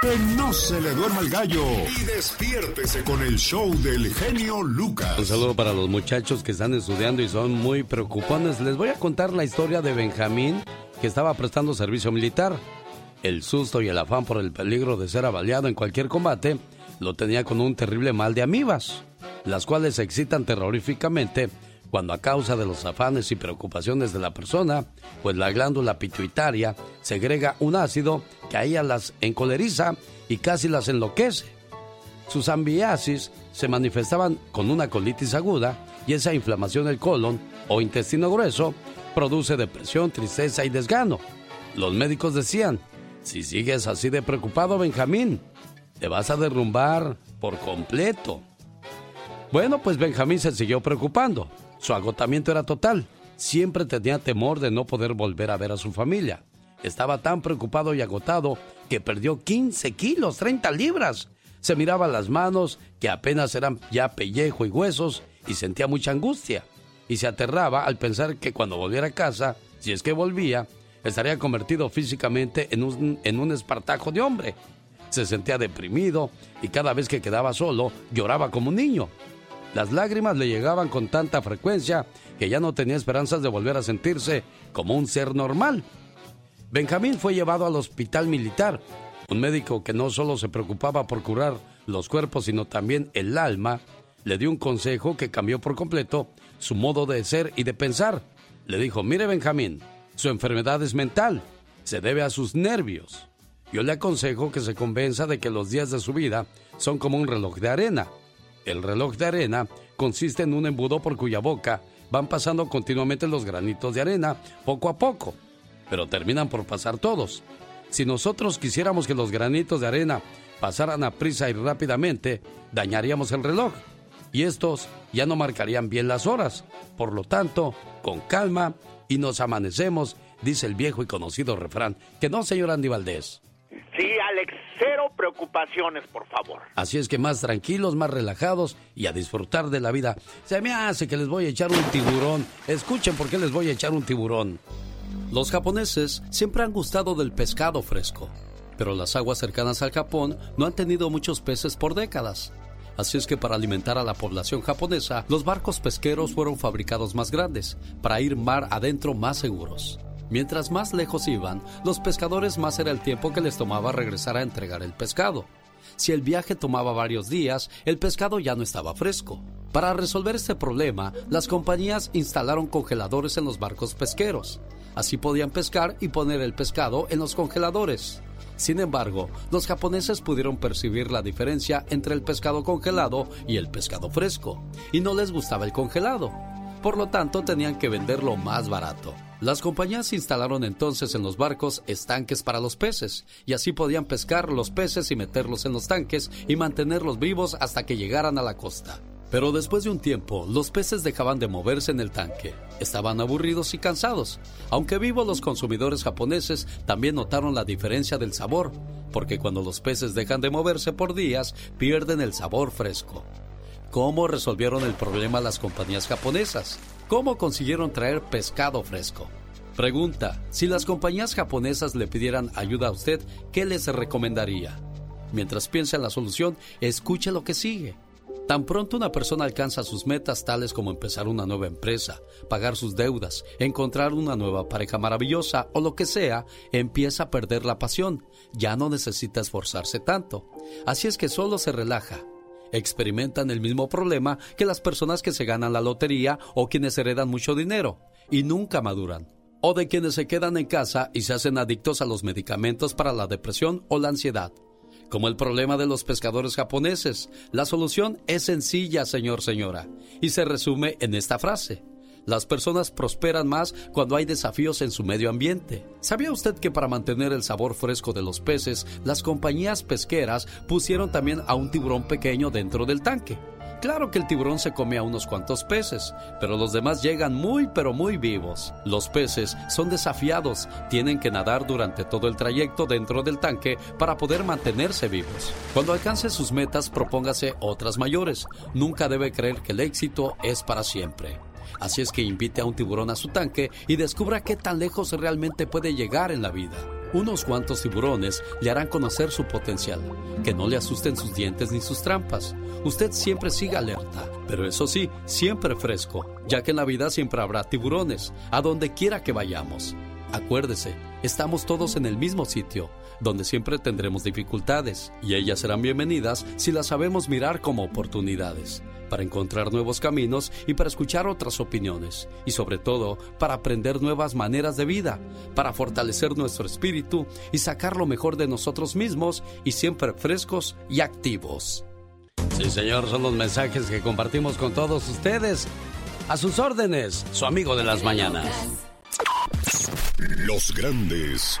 Que no se le duerma el gallo y despiértese con el show del genio Lucas. Un saludo para los muchachos que están estudiando y son muy preocupones. Les voy a contar la historia de Benjamín, que estaba prestando servicio militar. El susto y el afán por el peligro de ser avaliado en cualquier combate lo tenía con un terrible mal de amibas, las cuales se excitan terroríficamente cuando a causa de los afanes y preocupaciones de la persona, pues la glándula pituitaria segrega un ácido que a ella las encoleriza y casi las enloquece. Sus ambiasis se manifestaban con una colitis aguda y esa inflamación del colon o intestino grueso produce depresión, tristeza y desgano. Los médicos decían, si sigues así de preocupado, Benjamín, te vas a derrumbar por completo. Bueno, pues Benjamín se siguió preocupando. Su agotamiento era total. Siempre tenía temor de no poder volver a ver a su familia. Estaba tan preocupado y agotado que perdió 15 kilos, 30 libras. Se miraba las manos, que apenas eran ya pellejo y huesos, y sentía mucha angustia. Y se aterraba al pensar que cuando volviera a casa, si es que volvía, estaría convertido físicamente en un, en un espartajo de hombre. Se sentía deprimido y cada vez que quedaba solo lloraba como un niño. Las lágrimas le llegaban con tanta frecuencia que ya no tenía esperanzas de volver a sentirse como un ser normal. Benjamín fue llevado al hospital militar, un médico que no solo se preocupaba por curar los cuerpos, sino también el alma, le dio un consejo que cambió por completo su modo de ser y de pensar. Le dijo, mire Benjamín, su enfermedad es mental, se debe a sus nervios. Yo le aconsejo que se convenza de que los días de su vida son como un reloj de arena el reloj de arena consiste en un embudo por cuya boca van pasando continuamente los granitos de arena, poco a poco, pero terminan por pasar todos. Si nosotros quisiéramos que los granitos de arena pasaran a prisa y rápidamente, dañaríamos el reloj y estos ya no marcarían bien las horas. Por lo tanto, con calma y nos amanecemos, dice el viejo y conocido refrán. Que no, señor Andy Valdés. Sí, Alex, cero preocupaciones, por favor. Así es que más tranquilos, más relajados y a disfrutar de la vida. Se me hace que les voy a echar un tiburón. Escuchen por qué les voy a echar un tiburón. Los japoneses siempre han gustado del pescado fresco, pero las aguas cercanas al Japón no han tenido muchos peces por décadas. Así es que para alimentar a la población japonesa, los barcos pesqueros fueron fabricados más grandes, para ir mar adentro más seguros. Mientras más lejos iban, los pescadores más era el tiempo que les tomaba regresar a entregar el pescado. Si el viaje tomaba varios días, el pescado ya no estaba fresco. Para resolver este problema, las compañías instalaron congeladores en los barcos pesqueros. Así podían pescar y poner el pescado en los congeladores. Sin embargo, los japoneses pudieron percibir la diferencia entre el pescado congelado y el pescado fresco, y no les gustaba el congelado. Por lo tanto, tenían que venderlo más barato. Las compañías instalaron entonces en los barcos estanques para los peces, y así podían pescar los peces y meterlos en los tanques y mantenerlos vivos hasta que llegaran a la costa. Pero después de un tiempo, los peces dejaban de moverse en el tanque. Estaban aburridos y cansados. Aunque vivos, los consumidores japoneses también notaron la diferencia del sabor, porque cuando los peces dejan de moverse por días, pierden el sabor fresco. ¿Cómo resolvieron el problema las compañías japonesas? ¿Cómo consiguieron traer pescado fresco? Pregunta, si las compañías japonesas le pidieran ayuda a usted, ¿qué les recomendaría? Mientras piensa en la solución, escuche lo que sigue. Tan pronto una persona alcanza sus metas tales como empezar una nueva empresa, pagar sus deudas, encontrar una nueva pareja maravillosa o lo que sea, empieza a perder la pasión. Ya no necesita esforzarse tanto. Así es que solo se relaja, experimentan el mismo problema que las personas que se ganan la lotería o quienes heredan mucho dinero y nunca maduran. O de quienes se quedan en casa y se hacen adictos a los medicamentos para la depresión o la ansiedad. Como el problema de los pescadores japoneses, la solución es sencilla, señor, señora, y se resume en esta frase. Las personas prosperan más cuando hay desafíos en su medio ambiente. ¿Sabía usted que para mantener el sabor fresco de los peces, las compañías pesqueras pusieron también a un tiburón pequeño dentro del tanque? Claro que el tiburón se come a unos cuantos peces, pero los demás llegan muy pero muy vivos. Los peces son desafiados, tienen que nadar durante todo el trayecto dentro del tanque para poder mantenerse vivos. Cuando alcance sus metas, propóngase otras mayores. Nunca debe creer que el éxito es para siempre. Así es que invite a un tiburón a su tanque y descubra qué tan lejos realmente puede llegar en la vida. Unos cuantos tiburones le harán conocer su potencial, que no le asusten sus dientes ni sus trampas. Usted siempre siga alerta, pero eso sí, siempre fresco, ya que en la vida siempre habrá tiburones, a donde quiera que vayamos. Acuérdese, estamos todos en el mismo sitio, donde siempre tendremos dificultades, y ellas serán bienvenidas si las sabemos mirar como oportunidades para encontrar nuevos caminos y para escuchar otras opiniones y sobre todo para aprender nuevas maneras de vida, para fortalecer nuestro espíritu y sacar lo mejor de nosotros mismos y siempre frescos y activos. Sí, señor, son los mensajes que compartimos con todos ustedes. A sus órdenes, su amigo de las mañanas. Los grandes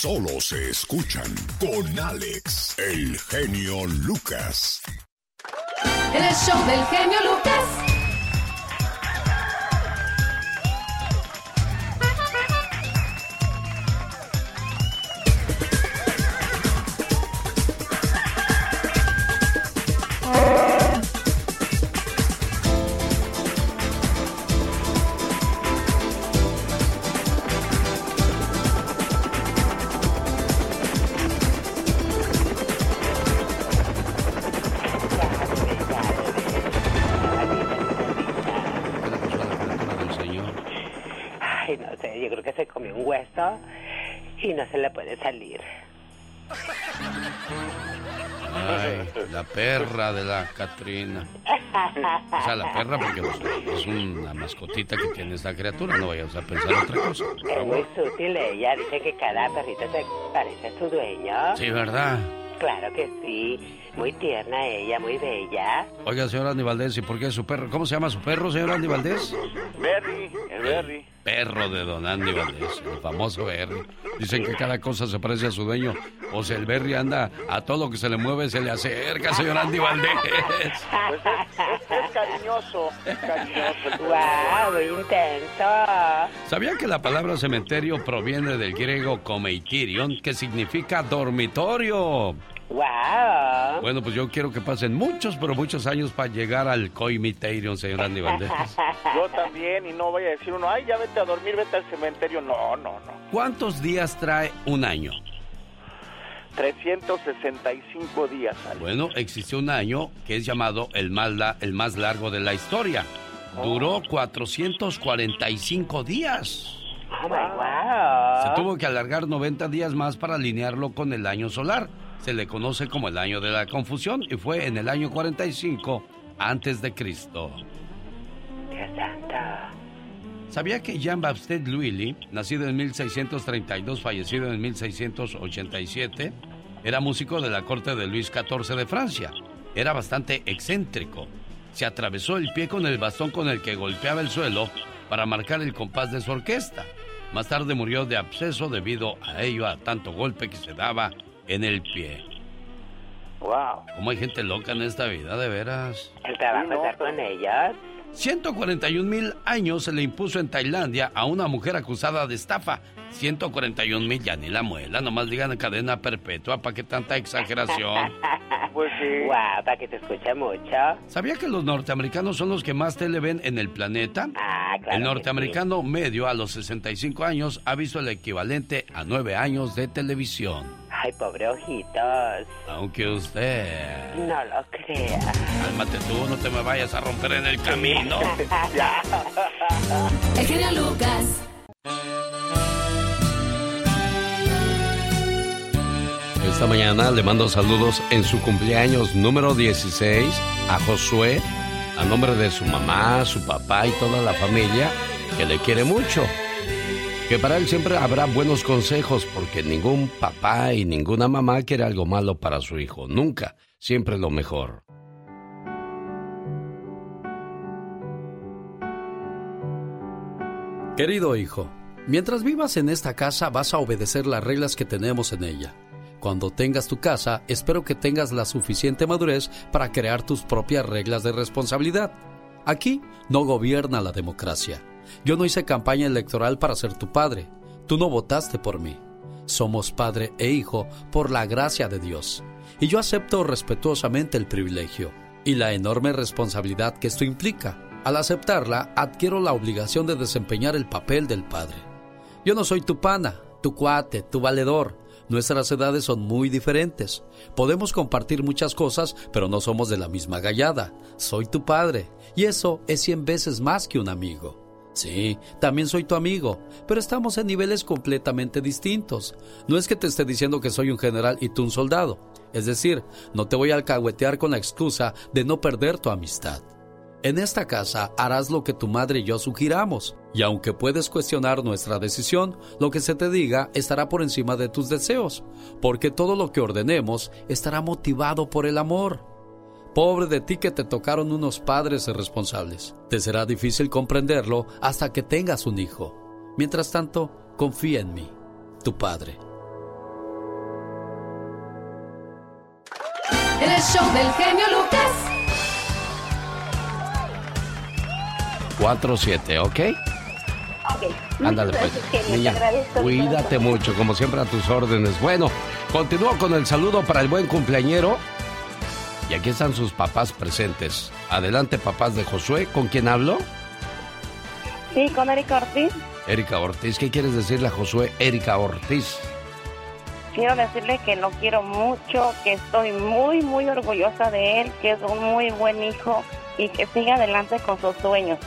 solo se escuchan con Alex, el genio Lucas. El show del genio Lucas. Y no se le puede salir. Ay, la perra de la Catrina. O sea, la perra porque es una mascotita que tiene esta criatura, no vayas a pensar otra cosa. Es muy sutil ella, dice que cada perrito se parece a su dueño. Sí, ¿verdad? Claro que sí. Muy tierna ella, muy bella. Oiga, señor Andy Valdés, ¿y por qué su perro? ¿Cómo se llama su perro, señor Andy Valdés? Berry, el Berry. Perro de don Andy Valdés, el famoso Berry. Dicen que cada cosa se parece a su dueño. O sea, el Berry anda a todo lo que se le mueve, se le acerca, señor Andy Valdés. Pues es, cariñoso, es cariñoso. ¡Wow! Intenso. ¿Sabía que la palabra cementerio proviene del griego komeitirion, que significa dormitorio? ¡Wow! Bueno, pues yo quiero que pasen muchos, pero muchos años para llegar al Coimiterio, señor Andy Valdés. Yo también, y no voy a decir uno, ay, ya vete a dormir, vete al cementerio. No, no, no. ¿Cuántos días trae un año? 365 días. Bueno, existe un año que es llamado el más, el más largo de la historia. Duró 445 días. Oh, wow. Se tuvo que alargar 90 días más para alinearlo con el año solar se le conoce como el año de la confusión y fue en el año 45 antes de Cristo. ¿Sabía que Jean-Baptiste Lully, nacido en 1632, fallecido en 1687, era músico de la corte de Luis XIV de Francia? Era bastante excéntrico. Se atravesó el pie con el bastón con el que golpeaba el suelo para marcar el compás de su orquesta. Más tarde murió de absceso debido a ello, a tanto golpe que se daba en el pie. Wow. ¿Cómo hay gente loca en esta vida, de veras? El trabajo no. con ellas. 141 mil años se le impuso en Tailandia a una mujer acusada de estafa. 141 mil, ya ni la muela, nomás digan cadena perpetua, ¿para qué tanta exageración? Pues sí. Guau, para que te escuche mucho. ¿Sabía que los norteamericanos son los que más tele ven en el planeta? Ah, claro. El norteamericano medio a los 65 años ha visto el equivalente a 9 años de televisión. Ay, pobre ojitos. Aunque usted... No lo crea. Cálmate tú, no te me vayas a romper en el camino. el genio Lucas. Esta mañana le mando saludos en su cumpleaños número 16 a Josué, a nombre de su mamá, su papá y toda la familia que le quiere mucho. Que para él siempre habrá buenos consejos porque ningún papá y ninguna mamá quiere algo malo para su hijo. Nunca, siempre lo mejor. Querido hijo, mientras vivas en esta casa vas a obedecer las reglas que tenemos en ella Cuando tengas tu casa, espero que tengas la suficiente madurez para crear tus propias reglas de responsabilidad. Aquí no gobierna la democracia. Yo no hice campaña electoral para ser tu padre. Tú no votaste por mí. Somos padre e hijo por la gracia de Dios. Y yo acepto respetuosamente el privilegio y la enorme responsabilidad que esto implica. Al aceptarla, adquiero la obligación de desempeñar el papel del padre. Yo no soy tu pana, tu cuate, tu valedor. Nuestras edades son muy diferentes. Podemos compartir muchas cosas, pero no somos de la misma gallada. Soy tu padre, y eso es cien veces más que un amigo. Sí, también soy tu amigo, pero estamos en niveles completamente distintos. No es que te esté diciendo que soy un general y tú un soldado. Es decir, no te voy a alcahuetear con la excusa de no perder tu amistad. En esta casa harás lo que tu madre y yo sugiramos, y aunque puedes cuestionar nuestra decisión, lo que se te diga estará por encima de tus deseos, porque todo lo que ordenemos estará motivado por el amor. Pobre de ti que te tocaron unos padres irresponsables. Te será difícil comprenderlo hasta que tengas un hijo. Mientras tanto, confía en mí, tu padre. El show del genio Lucas. 4-7, ¿ok? Ok. Ándale pues. gracias, Niña, agradezco cuídate mucho, como siempre a tus órdenes. Bueno, continúo con el saludo para el buen cumpleañero. Y aquí están sus papás presentes. Adelante, papás de Josué. ¿Con quién hablo? Sí, con Erika Ortiz. Erika Ortiz. ¿Qué quieres decirle a Josué? Erika Ortiz. Quiero decirle que lo quiero mucho, que estoy muy, muy orgullosa de él, que es un muy buen hijo y que siga adelante con sus sueños,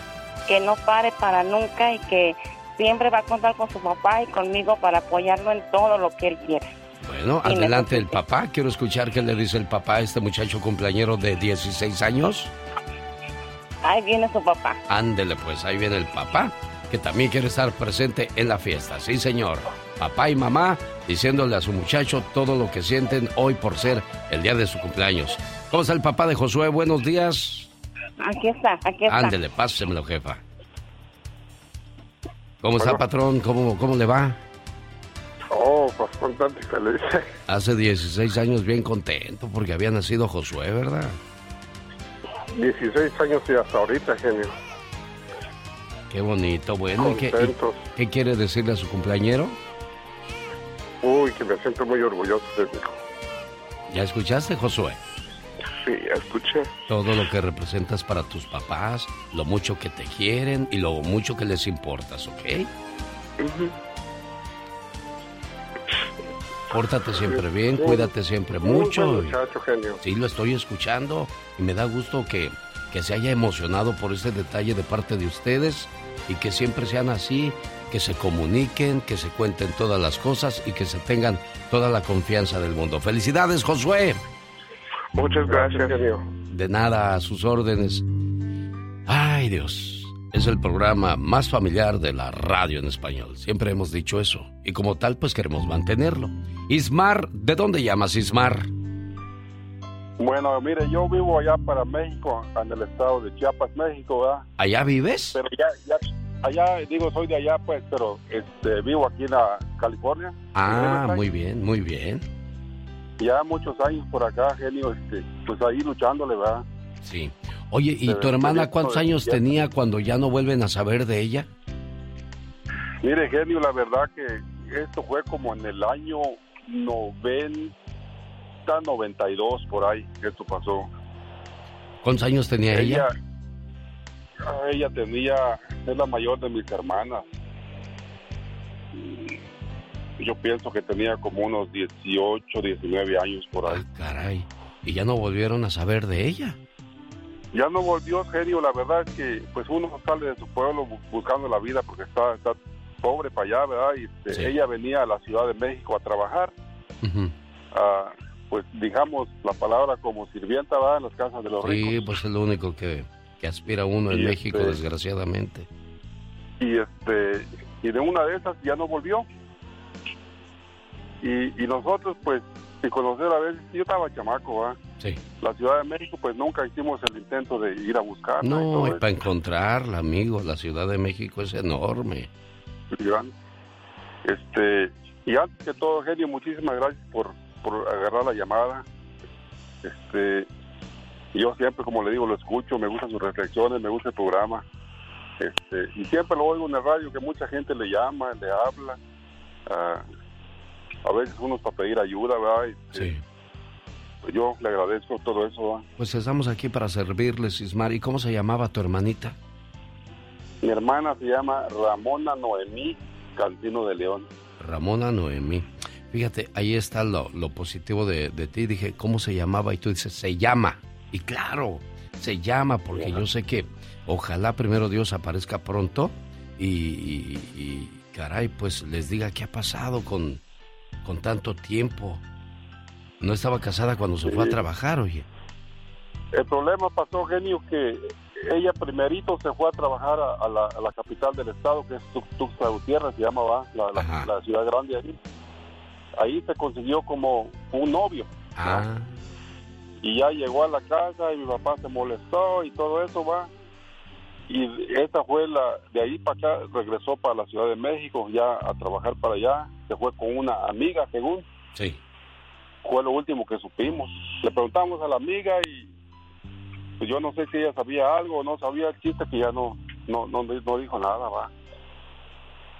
que no pare para nunca y que siempre va a contar con su papá y conmigo para apoyarlo en todo lo que él quiere. Bueno, Sí, adelante el papá. Quiero escuchar qué le dice el papá a este muchacho cumpleañero de 16 años. Ahí viene su papá. Ándele pues, ahí viene el papá, que también quiere estar presente en la fiesta. Sí, señor. Papá y mamá diciéndole a su muchacho todo lo que sienten hoy por ser el día de su cumpleaños. ¿Cómo está el papá de Josué? Buenos días. Aquí está, aquí está. Ándele, pásemelo, jefa. ¿Cómo está, patrón? ¿Cómo, ¿Cómo le va? Oh, pues feliz. Hace 16 años bien contento porque había nacido Josué, ¿verdad? 16 años y hasta ahorita, genio. Qué bonito, bueno. ¿y qué, y- qué quiere decirle a su cumpleañero? Uy, que me siento muy orgulloso de hijo. ¿Ya escuchaste, Josué? Sí, ya escuché. Todo lo que representas para tus papás, lo mucho que te quieren y lo mucho que les importas, ¿ok? Pórtate siempre bien, Sí. cuídate siempre mucho. buen muchacho, genio. Sí, lo estoy escuchando y me da gusto que, que se haya emocionado por ese detalle de parte de ustedes y que siempre sean así, que se comuniquen, que se cuenten todas las cosas y que se tengan toda la confianza del mundo. Felicidades, Josué. Muchas gracias, genio. De nada, a sus órdenes. Ay, Dios. Es el programa más familiar de la radio en español. Siempre hemos dicho eso. Y como tal, pues queremos mantenerlo. Ismar, ¿de dónde llamas, Ismar? Bueno, mire, yo vivo allá para México, en el estado de Chiapas, México, ¿verdad? ¿Allá vives? Pero ya, ya, allá, digo, soy de allá, pues, pero este, vivo aquí en la California. Ah, muy bien, muy bien. Ya muchos años por acá, genio, este, pues ahí luchándole, ¿verdad? Sí. Oye, ¿y tu hermana cuántos años tenía cuando ya no vuelven a saber de ella? Mire, genio, la verdad que esto fue como en el año 90, 92, por ahí, que esto pasó. ¿Cuántos años tenía ella? ah, ella tenía, es la mayor de mis hermanas. Yo pienso que tenía como unos 18, 19 años por ahí. Caray. ¿Y ya no volvieron a saber de ella? Ya no volvió, genio, la verdad es que pues uno sale de su pueblo bu- buscando la vida porque está, está pobre para allá, ¿verdad? Y este, Sí. ella venía a la Ciudad de México a trabajar, ah, pues digamos la palabra como sirvienta, ¿verdad? En las casas de los Sí, ricos. pues es lo único que, que aspira uno en Y México, este- desgraciadamente. y este y de una de esas ya no volvió y, y nosotros pues sin conocer a veces yo estaba chamaco ¿va? Sí. la Ciudad de México pues nunca hicimos el intento de ir a buscarla y No, y para encontrarla, amigo, la Ciudad de México es enorme. Este y antes que todo genio muchísimas gracias por por agarrar la llamada. Este, yo siempre, como le digo, lo escucho, me gustan sus reflexiones, me gusta el programa. Este, y siempre lo oigo en el radio que mucha gente le llama, le habla. Ah, a veces uno para pedir ayuda, ¿verdad? Sí. Pues yo le agradezco todo eso. Pues estamos aquí para servirles, Ismar. ¿Y cómo se llamaba tu hermanita? Mi hermana se llama Ramona Noemí Cantino de León. Ramona Noemí. Fíjate, ahí está lo, positivo de, ti. Dije, ¿cómo se llamaba? Y tú dices, se llama. Y claro, se llama porque yo sé que ojalá primero Dios aparezca pronto y, caray, pues les diga qué ha pasado con, con tanto tiempo. No estaba casada cuando se fue a trabajar, oye. El problema pasó, genio, que ella primerito se fue a trabajar a, la, capital del estado, que es Tuxtla Gutiérrez, se llama, La, ciudad grande ahí. Ahí se consiguió como un novio. Ah. Y ya llegó a la casa y mi papá se molestó y todo eso, va. Y esta fue la, de ahí para acá, regresó para la Ciudad de México ya a trabajar para allá. Se fue con una amiga, según. Sí. Fue lo último que supimos. Le preguntamos a la amiga y pues yo no sé si ella sabía algo o no sabía el chiste que ya no, no, no, no dijo nada, va.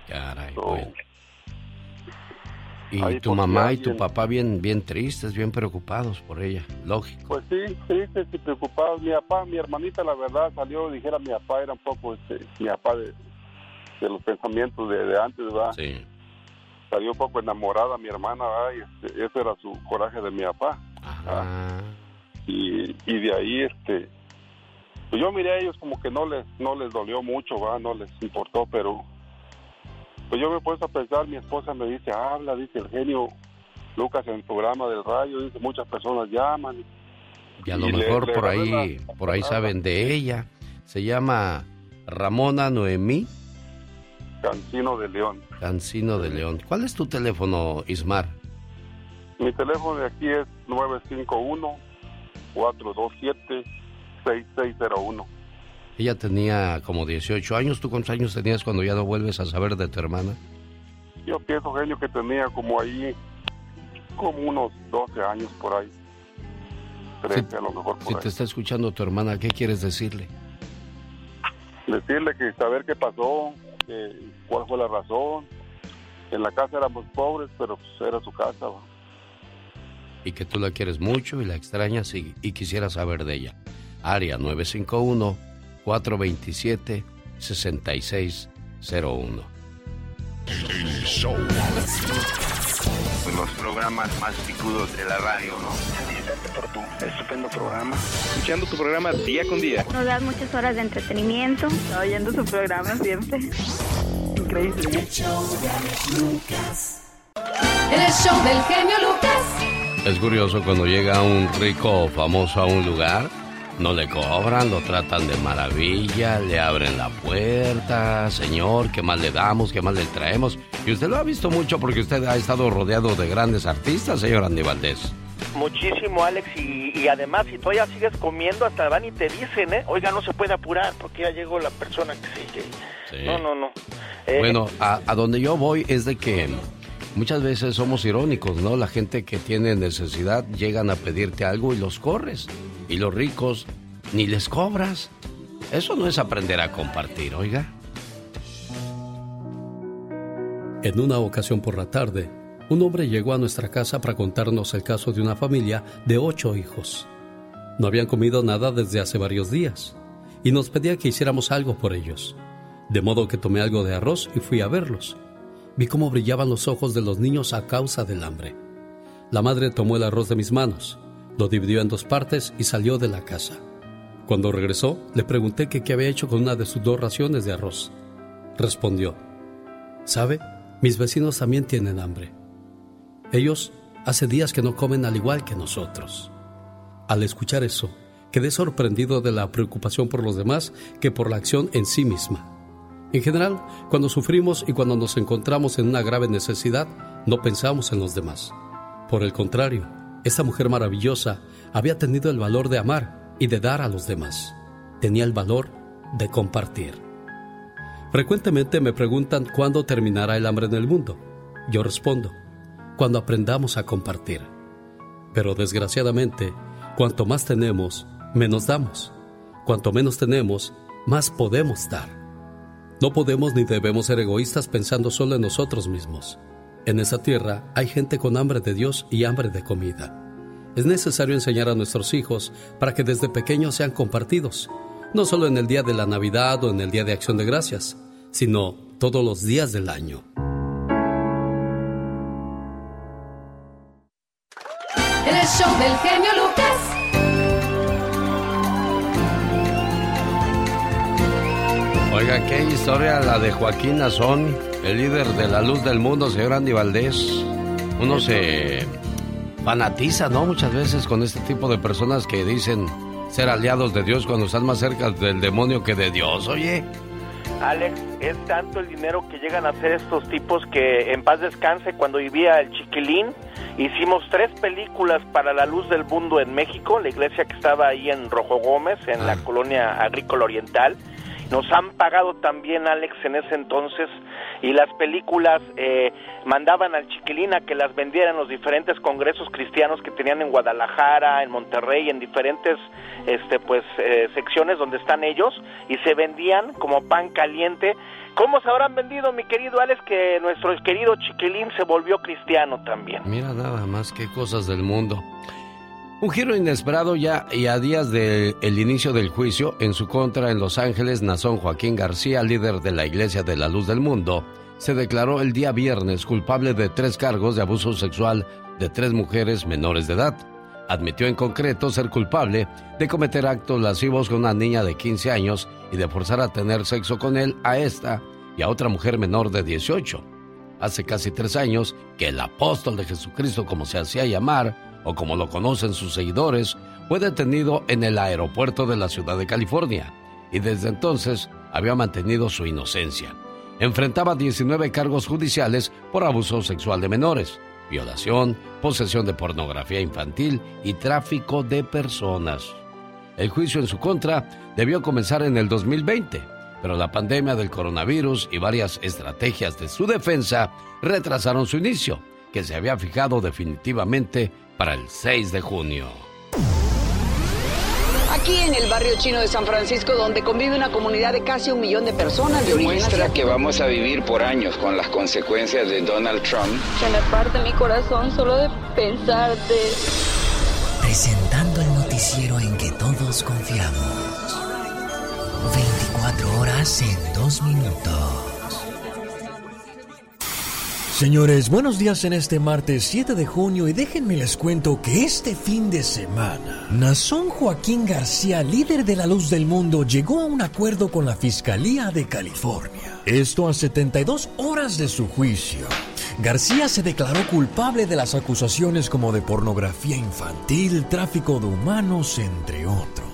Caray, Y tu mamá y tu papá bien, bien tristes, bien preocupados por ella, lógico. Pues sí, tristes y preocupados. Mi papá, mi hermanita, la verdad, salió, dijera mi papá, era un poco, este, mi papá de, de los pensamientos de, de, antes, ¿verdad? Sí. Salió un poco enamorada mi hermana, ¿verdad? Y este, ese era su coraje de mi papá. Ajá y, y de ahí este pues yo miré a ellos como que no les no les dolió mucho va no les importó pero pues yo me he puesto a pensar mi esposa me dice habla dice el genio Lucas en el programa del radio dice muchas personas llaman y a lo mejor por ahí por ahí saben de ella. Se llama Ramona Noemí. Cancino de León. Cancino de León. ¿cuál es tu teléfono Ismar? Mi teléfono de aquí es 951 427-6601. Ella tenía como 18 años. ¿Tú cuántos años tenías cuando ya no vuelves a saber de tu hermana? Yo pienso, genio, que tenía como ahí, como unos 12 años por ahí. 13 si, a lo mejor Si te está escuchando tu hermana, ¿qué quieres decirle? Decirle que saber qué pasó, cuál fue la razón. En la casa éramos pobres, pero pues era su casa y que tú la quieres mucho y la extrañas y, y quisieras saber de ella. Área 951-427-6601. El show. Los programas más picudos de la radio, ¿no? por tu estupendo programa. Escuchando tu programa día con día. Nos das muchas horas de entretenimiento. Oyendo su programa siempre. Increíble. El show del genio Lucas. Es curioso cuando llega un rico famoso a un lugar, no le cobran, lo tratan de maravilla, le abren la puerta, señor, ¿qué más le damos? ¿Qué más le traemos? Y usted lo ha visto mucho porque usted ha estado rodeado de grandes artistas, señor Andy Valdés. Muchísimo, Alex, y, además si todavía sigues comiendo, hasta van y te dicen, ¿eh? Oiga, no se puede apurar porque ya llegó la persona que sigue. Sí. No, no, no. Eh, bueno, a, a donde yo voy es de que muchas veces somos irónicos, ¿no? La gente que tiene necesidad llegan a pedirte algo y los corres. Y los ricos ni les cobras. Eso no es aprender a compartir, oiga. En una ocasión por la tarde, un hombre llegó a nuestra casa para contarnos el caso de una familia de ocho hijos. No habían comido nada desde hace varios días y nos pedía que hiciéramos algo por ellos. De modo que tomé algo de arroz y fui a verlos. Vi cómo brillaban los ojos de los niños a causa del hambre. La madre tomó el arroz de mis manos, lo dividió en dos partes y salió de la casa. Cuando regresó, le pregunté que qué había hecho con una de sus dos raciones de arroz. Respondió, ¿sabe? Mis vecinos también tienen hambre. Ellos hace días que no comen al igual que nosotros. Al escuchar eso, quedé sorprendido de la preocupación por los demás que por la acción en sí misma. En general, cuando sufrimos y cuando nos encontramos en una grave necesidad, no pensamos en los demás. Por el contrario, esta mujer maravillosa había tenido el valor de amar y de dar a los demás. Tenía el valor de compartir. Frecuentemente me preguntan cuándo terminará el hambre en el mundo. Yo respondo, cuando aprendamos a compartir. Pero desgraciadamente, cuanto más tenemos, menos damos. Cuanto menos tenemos, más podemos dar. No podemos ni debemos ser egoístas pensando solo en nosotros mismos. En esa tierra hay gente con hambre de Dios y hambre de comida. Es necesario enseñar a nuestros hijos para que desde pequeños sean compartidos, no solo en el día de la Navidad o en el día de Acción de Gracias, sino todos los días del año. El show del genio Lucas. Oiga, qué historia la de Joaquín Nazón, el líder de la luz del mundo, señor Andy Valdés. Uno se fanatiza, ¿no? Muchas veces con este tipo de personas que dicen ser aliados de Dios cuando están más cerca del demonio que de Dios, oye. Alex, es tanto el dinero que llegan a hacer estos tipos que en paz descanse cuando vivía el chiquilín. Hicimos tres películas para la luz del mundo en México, la iglesia que estaba ahí en Rojo Gómez, en la colonia agrícola oriental. Nos han pagado también, Alex, en ese entonces, y las películas eh, mandaban al chiquilín a que las vendiera en los diferentes congresos cristianos que tenían en Guadalajara, en Monterrey, en diferentes este, pues, eh, secciones donde están ellos, y se vendían como pan caliente. ¿Cómo se habrán vendido, mi querido Alex, que nuestro querido chiquilín se volvió cristiano también? Mira nada más qué cosas del mundo. Un giro inesperado ya y a días del inicio del juicio en su contra en Los Ángeles, Nazón Joaquín García, líder de la Iglesia de la Luz del Mundo, se declaró el día viernes culpable de tres cargos de abuso sexual de tres mujeres menores de edad. Admitió en concreto ser culpable de cometer actos lascivos con una niña de 15 años y de forzar a tener sexo con él a esta y a otra mujer menor de 18. Hace casi tres años que el apóstol de Jesucristo, como se hacía llamar, o como lo conocen sus seguidores, fue detenido en el aeropuerto de la ciudad de California y desde entonces había mantenido su inocencia. Enfrentaba 19 cargos judiciales por abuso sexual de menores, violación, posesión de pornografía infantil y tráfico de personas. El juicio en su contra debió comenzar en el 2020, pero la pandemia del coronavirus y varias estrategias de su defensa retrasaron su inicio, que se había fijado definitivamente para el 6 de junio. Aquí en el barrio chino de San Francisco, donde convive una comunidad de casi un millón de personas de origen Demuestra asiático. que vamos a vivir por años con las consecuencias de Donald Trump. Se me parte mi corazón solo de pensar de... Presentando el noticiero en que todos confiamos. 24 horas en 2 minutos. Señores, buenos días en este martes 7 de junio y déjenme les cuento que este fin de semana, Nazón Joaquín García, líder de la luz del mundo, llegó a un acuerdo con la Fiscalía de California. Esto a 72 horas de su juicio. García se declaró culpable de las acusaciones como de pornografía infantil, tráfico de humanos, entre otros.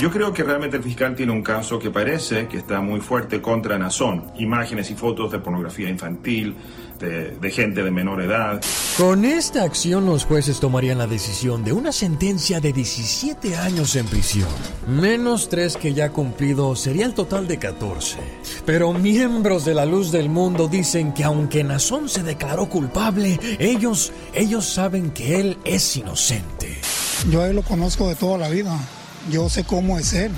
Yo creo que realmente el fiscal tiene un caso que parece que está muy fuerte contra Nazón. Imágenes y fotos de pornografía infantil, de, de gente de menor edad. Con esta acción los jueces tomarían la decisión de una sentencia de 17 años en prisión. Menos tres que ya cumplido sería el total de 14. Pero miembros de la luz del mundo dicen que aunque Nazón se declaró culpable, ellos, ellos saben que él es inocente. Yo a él lo conozco de toda la vida. Yo sé cómo es él.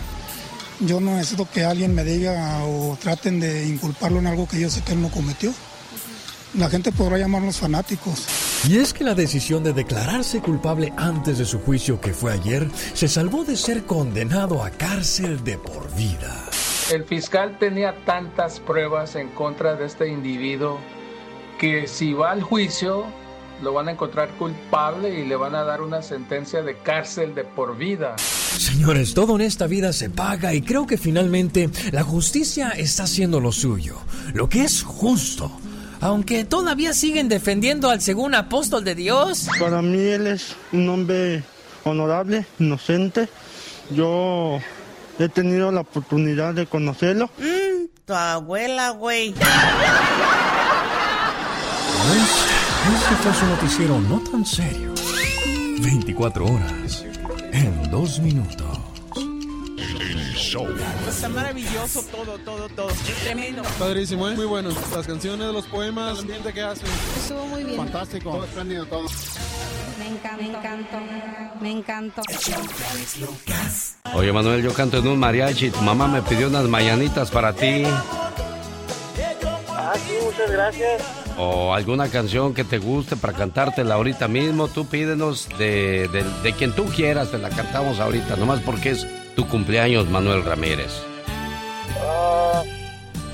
Yo no necesito que alguien me diga o traten de inculparlo en algo que yo sé que él no cometió. La gente podrá llamarnos fanáticos. Y es que la decisión de declararse culpable antes de su juicio que fue ayer se salvó de ser condenado a cárcel de por vida. El fiscal tenía tantas pruebas en contra de este individuo que si va al juicio lo van a encontrar culpable y le van a dar una sentencia de cárcel de por vida. Señores, todo en esta vida se paga y creo que finalmente la justicia está haciendo lo suyo, lo que es justo. Aunque todavía siguen defendiendo al según apóstol de Dios. Para mí él es un hombre honorable, inocente. Yo he tenido la oportunidad de conocerlo. Mm, tu abuela, güey. Este fue su noticiero no tan serio. 24 horas en 2 minutos. Show. Está maravilloso todo, todo, todo. Tremendo. Padrísimo, ¿eh? Muy bueno. Las canciones, los poemas, el ambiente que hacen. Estuvo muy bien. Fantástico. Todo espléndido, todo. me encanta, me encantó, me encantó. Oye, Manuel, yo canto en un mariachi. Tu mamá me pidió unas mañanitas para ti. Ah, sí, muchas gracias. O alguna canción que te guste para cantártela ahorita mismo. Tú pídenos de, de, de quien tú quieras, te la cantamos ahorita, nomás porque es tu cumpleaños, Manuel Ramírez. Ah,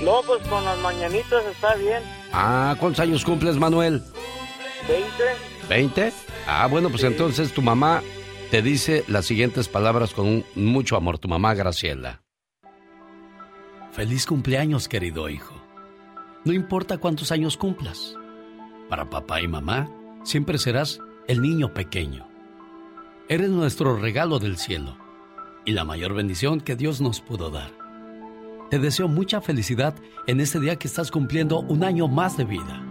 no, pues con las mañanitas está bien. Ah, ¿cuántos años cumples, Manuel? 20. ¿20? Ah, bueno, pues entonces tu mamá te dice las siguientes palabras con un- mucho amor. Tu mamá, Graciela. Feliz cumpleaños, querido hijo. No importa cuántos años cumplas. Para papá y mamá, siempre serás el niño pequeño. Eres nuestro regalo del cielo y la mayor bendición que Dios nos pudo dar. Te deseo mucha felicidad en este día que estás cumpliendo un año más de vida.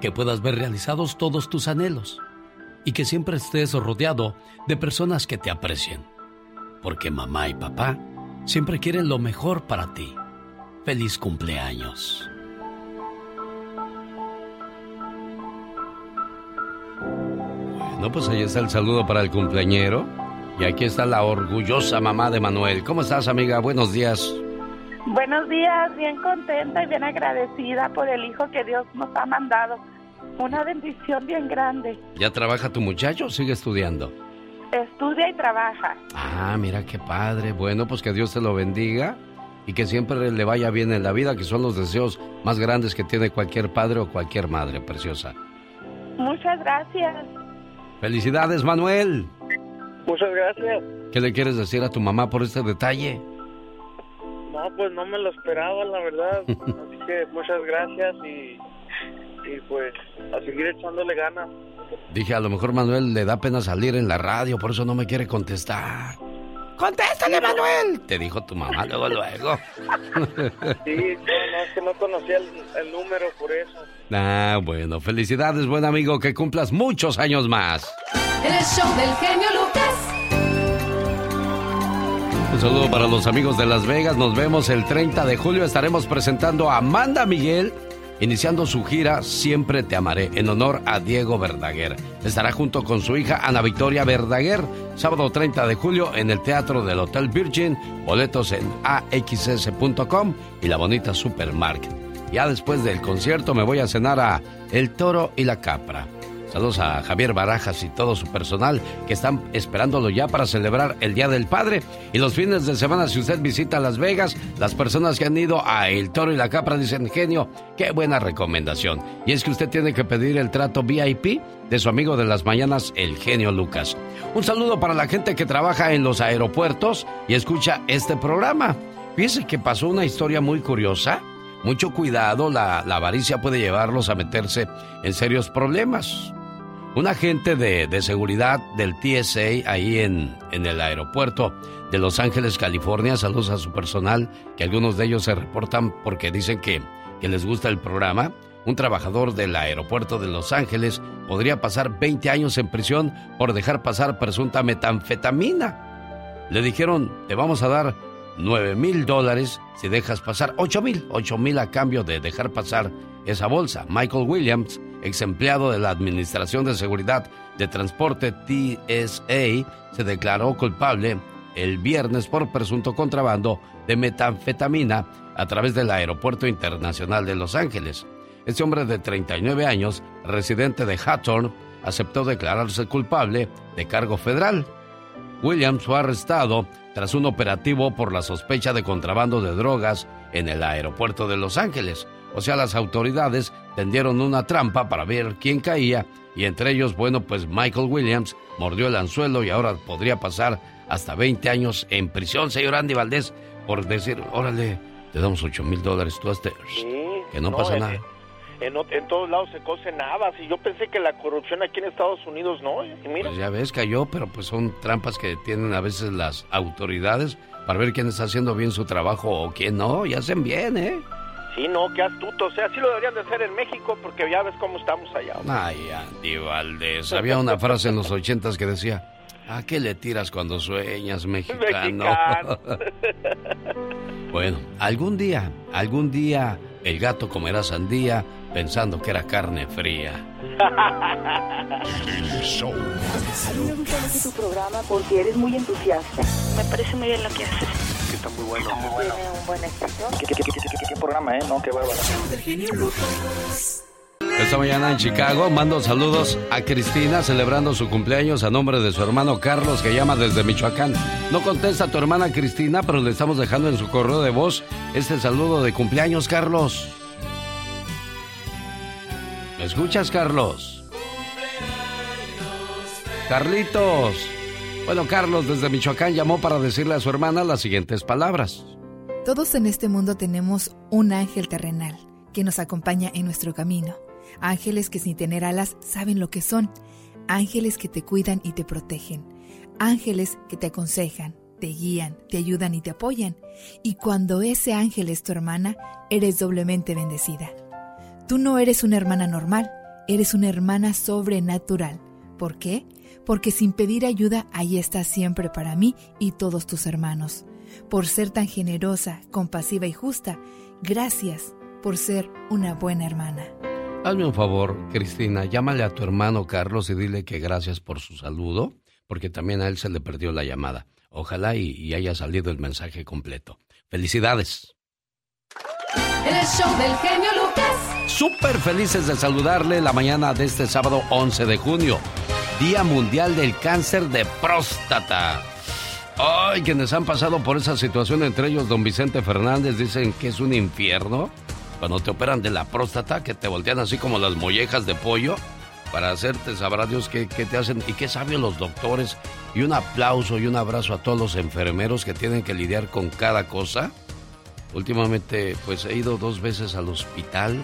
Que puedas ver realizados todos tus anhelos y que siempre estés rodeado de personas que te aprecien. Porque mamá y papá siempre quieren lo mejor para ti. Feliz cumpleaños. Bueno, pues ahí está el saludo para el cumpleañero. Y aquí está la orgullosa mamá de Manuel. ¿Cómo estás, amiga? Buenos días. Buenos días, bien contenta y bien agradecida por el hijo que Dios nos ha mandado. Una bendición bien grande. ¿Ya trabaja tu muchacho o sigue estudiando? Estudia y trabaja. Ah, mira qué padre. Bueno, pues que Dios te lo bendiga y que siempre le vaya bien en la vida, que son los deseos más grandes que tiene cualquier padre o cualquier madre, preciosa. Muchas gracias. Felicidades, Manuel. Muchas gracias. ¿Qué le quieres decir a tu mamá por este detalle? No, pues no me lo esperaba, la verdad. Así que muchas gracias y, y pues a seguir echándole ganas. Dije, a lo mejor Manuel le da pena salir en la radio, por eso no me quiere contestar. ¡Contéstale, Manuel! Te dijo tu mamá luego, luego. Sí, no, no, es que no conocía el, el número por eso. Ah, bueno, felicidades, buen amigo, que cumplas muchos años más. El show del genio Lucas. Un saludo para los amigos de Las Vegas. Nos vemos el 30 de julio. Estaremos presentando a Amanda Miguel, iniciando su gira Siempre te amaré, en honor a Diego Verdaguer. Estará junto con su hija Ana Victoria Verdaguer, sábado 30 de julio en el Teatro del Hotel Virgin. Boletos en axs.com y la bonita Supermarket. Ya después del concierto me voy a cenar a El Toro y la Capra. Saludos a Javier Barajas y todo su personal que están esperándolo ya para celebrar el Día del Padre. Y los fines de semana, si usted visita Las Vegas, las personas que han ido a El Toro y la Capra dicen, genio, qué buena recomendación. Y es que usted tiene que pedir el trato VIP de su amigo de las mañanas, el genio Lucas. Un saludo para la gente que trabaja en los aeropuertos y escucha este programa. Fíjese que pasó una historia muy curiosa. Mucho cuidado, la, la avaricia puede llevarlos a meterse en serios problemas. Un agente de, de seguridad del TSA ahí en, en el aeropuerto de Los Ángeles, California, saludos a su personal, que algunos de ellos se reportan porque dicen que, que les gusta el programa. Un trabajador del aeropuerto de Los Ángeles podría pasar 20 años en prisión por dejar pasar presunta metanfetamina. Le dijeron, te vamos a dar 9 mil dólares si dejas pasar 8 mil, 8 mil a cambio de dejar pasar esa bolsa. Michael Williams, ex empleado de la Administración de Seguridad de Transporte TSA, se declaró culpable el viernes por presunto contrabando de metanfetamina a través del Aeropuerto Internacional de Los Ángeles. Este hombre de 39 años, residente de Hawthorne, aceptó declararse culpable de cargo federal. Williams fue arrestado tras un operativo por la sospecha de contrabando de drogas en el aeropuerto de Los Ángeles. O sea, las autoridades tendieron una trampa para ver quién caía y entre ellos, bueno, pues Michael Williams mordió el anzuelo y ahora podría pasar hasta 20 años en prisión, señor Andy Valdés, por decir, órale, te damos 8 mil dólares, tú hazte... que no, pasa nada. En, todos lados se cocen habas y yo pensé que la corrupción aquí en Estados Unidos no. Y mira, Pues ya ves, cayó, pero pues son trampas que tienen a veces las autoridades para ver quién está haciendo bien su trabajo o quién no, y hacen bien, ¿eh? sí, no, qué astuto. O sea, sí lo deberían de hacer en México porque ya ves cómo estamos allá. Ay, Andy Valdés. Había una frase en los ochentas que decía, ¿a qué le tiras cuando sueñas, mexicano? Mexicano. bueno, algún día, algún día el gato comerá sandía pensando que era carne fría. El show. A mí me gusta mucho tu programa porque eres muy entusiasta. Me parece muy bien lo que haces. Que está muy bueno. Tiene un buen éxito. ¿Qué, qué, qué, qué, qué, qué programa, eh? No, qué bárbaro. Esta mañana en Chicago mando saludos a Cristina celebrando su cumpleaños a nombre de su hermano Carlos que llama desde Michoacán. No contesta a tu hermana Cristina, pero le estamos dejando en su correo de voz este saludo de cumpleaños, Carlos. ¿Me escuchas, Carlos? Carlitos. Bueno, Carlos desde Michoacán llamó para decirle a su hermana las siguientes palabras. Todos en este mundo tenemos un ángel terrenal que nos acompaña en nuestro camino. Ángeles que sin tener alas saben lo que son. Ángeles que te cuidan y te protegen. Ángeles que te aconsejan, te guían, te ayudan y te apoyan. Y cuando ese ángel es tu hermana, eres doblemente bendecida. Tú no eres una hermana normal, eres una hermana sobrenatural. ¿Por qué? Porque sin pedir ayuda, ahí estás siempre para mí y todos tus hermanos. Por ser tan generosa, compasiva y justa, gracias por ser una buena hermana. Hazme un favor, Cristina, llámale a tu hermano Carlos y dile que gracias por su saludo, porque también a él se le perdió la llamada. Ojalá y, y haya salido el mensaje completo. Felicidades. El show del genio Súper felices de saludarle la mañana de este sábado 11 de junio, Día Mundial del Cáncer de Próstata. Ay, quienes han pasado por esa situación, entre ellos don Vicente Fernández, dicen que es un infierno cuando te operan de la próstata, que te voltean así como las mollejas de pollo para hacerte, sabrá Dios qué, qué te hacen y qué sabios los doctores. Y un aplauso y un abrazo a todos los enfermeros que tienen que lidiar con cada cosa. Últimamente, pues he ido dos veces al hospital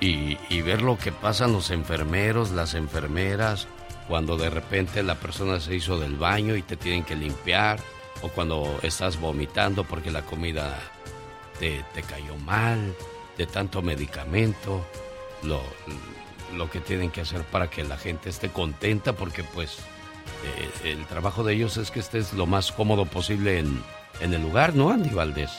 y, ver lo que pasan los enfermeros, las enfermeras, cuando de repente la persona se hizo del baño y te tienen que limpiar, o cuando estás vomitando porque la comida te, te cayó mal, de tanto medicamento, lo, lo que tienen que hacer para que la gente esté contenta, porque pues eh, el trabajo de ellos es que estés lo más cómodo posible en, en el lugar, ¿no, Andy Valdés?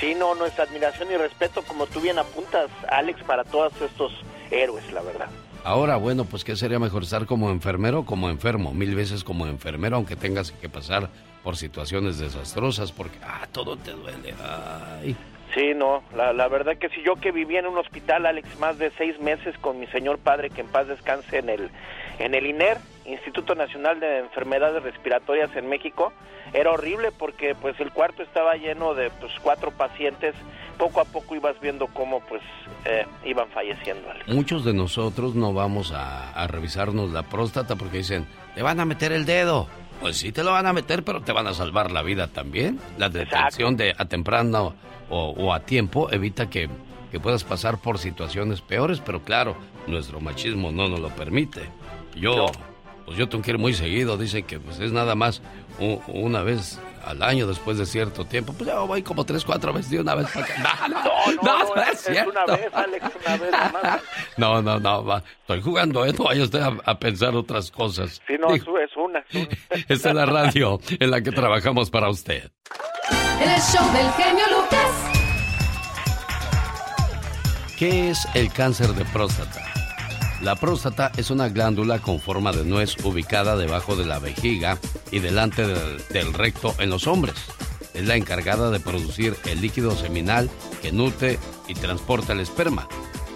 Sí, no, nuestra admiración y respeto, como tú bien apuntas, Alex, para todos estos héroes, la verdad. Ahora, bueno, pues ¿qué sería mejor estar como enfermero o como enfermo? Mil veces como enfermero, aunque tengas que pasar por situaciones desastrosas, porque, ah, todo te duele, ay. Sí, no, la, la verdad que si yo que vivía en un hospital, Alex, más de seis meses con mi señor padre, que en paz descanse en el, en el INER, Instituto Nacional de Enfermedades Respiratorias en México, era horrible porque pues el cuarto estaba lleno de pues cuatro pacientes, poco a poco ibas viendo cómo pues eh, iban falleciendo. Muchos de nosotros no vamos a, a revisarnos la próstata porque dicen, te van a meter el dedo. Pues sí te lo van a meter, pero te van a salvar la vida también. La detección de a temprano o, o a tiempo evita que, que puedas pasar por situaciones peores, pero claro, nuestro machismo no nos lo permite. Yo, pues yo tengo que ir muy seguido, dicen que pues es nada más una vez al año después de cierto tiempo. Pues yo voy como tres, cuatro veces de una vez para acá. No, no, no, no es es una vez, Alex, una vez nomás. No, no, no, va. estoy jugando, ¿eh? No vaya usted a, a pensar otras cosas. Sí, no, es una. es una. Esta es la radio en la que trabajamos para usted. El show del genio Lucas. ¿Qué es el cáncer de próstata? La próstata es una glándula con forma de nuez ubicada debajo de la vejiga y delante del, recto en los hombres. Es la encargada de producir el líquido seminal que nutre y transporta el esperma.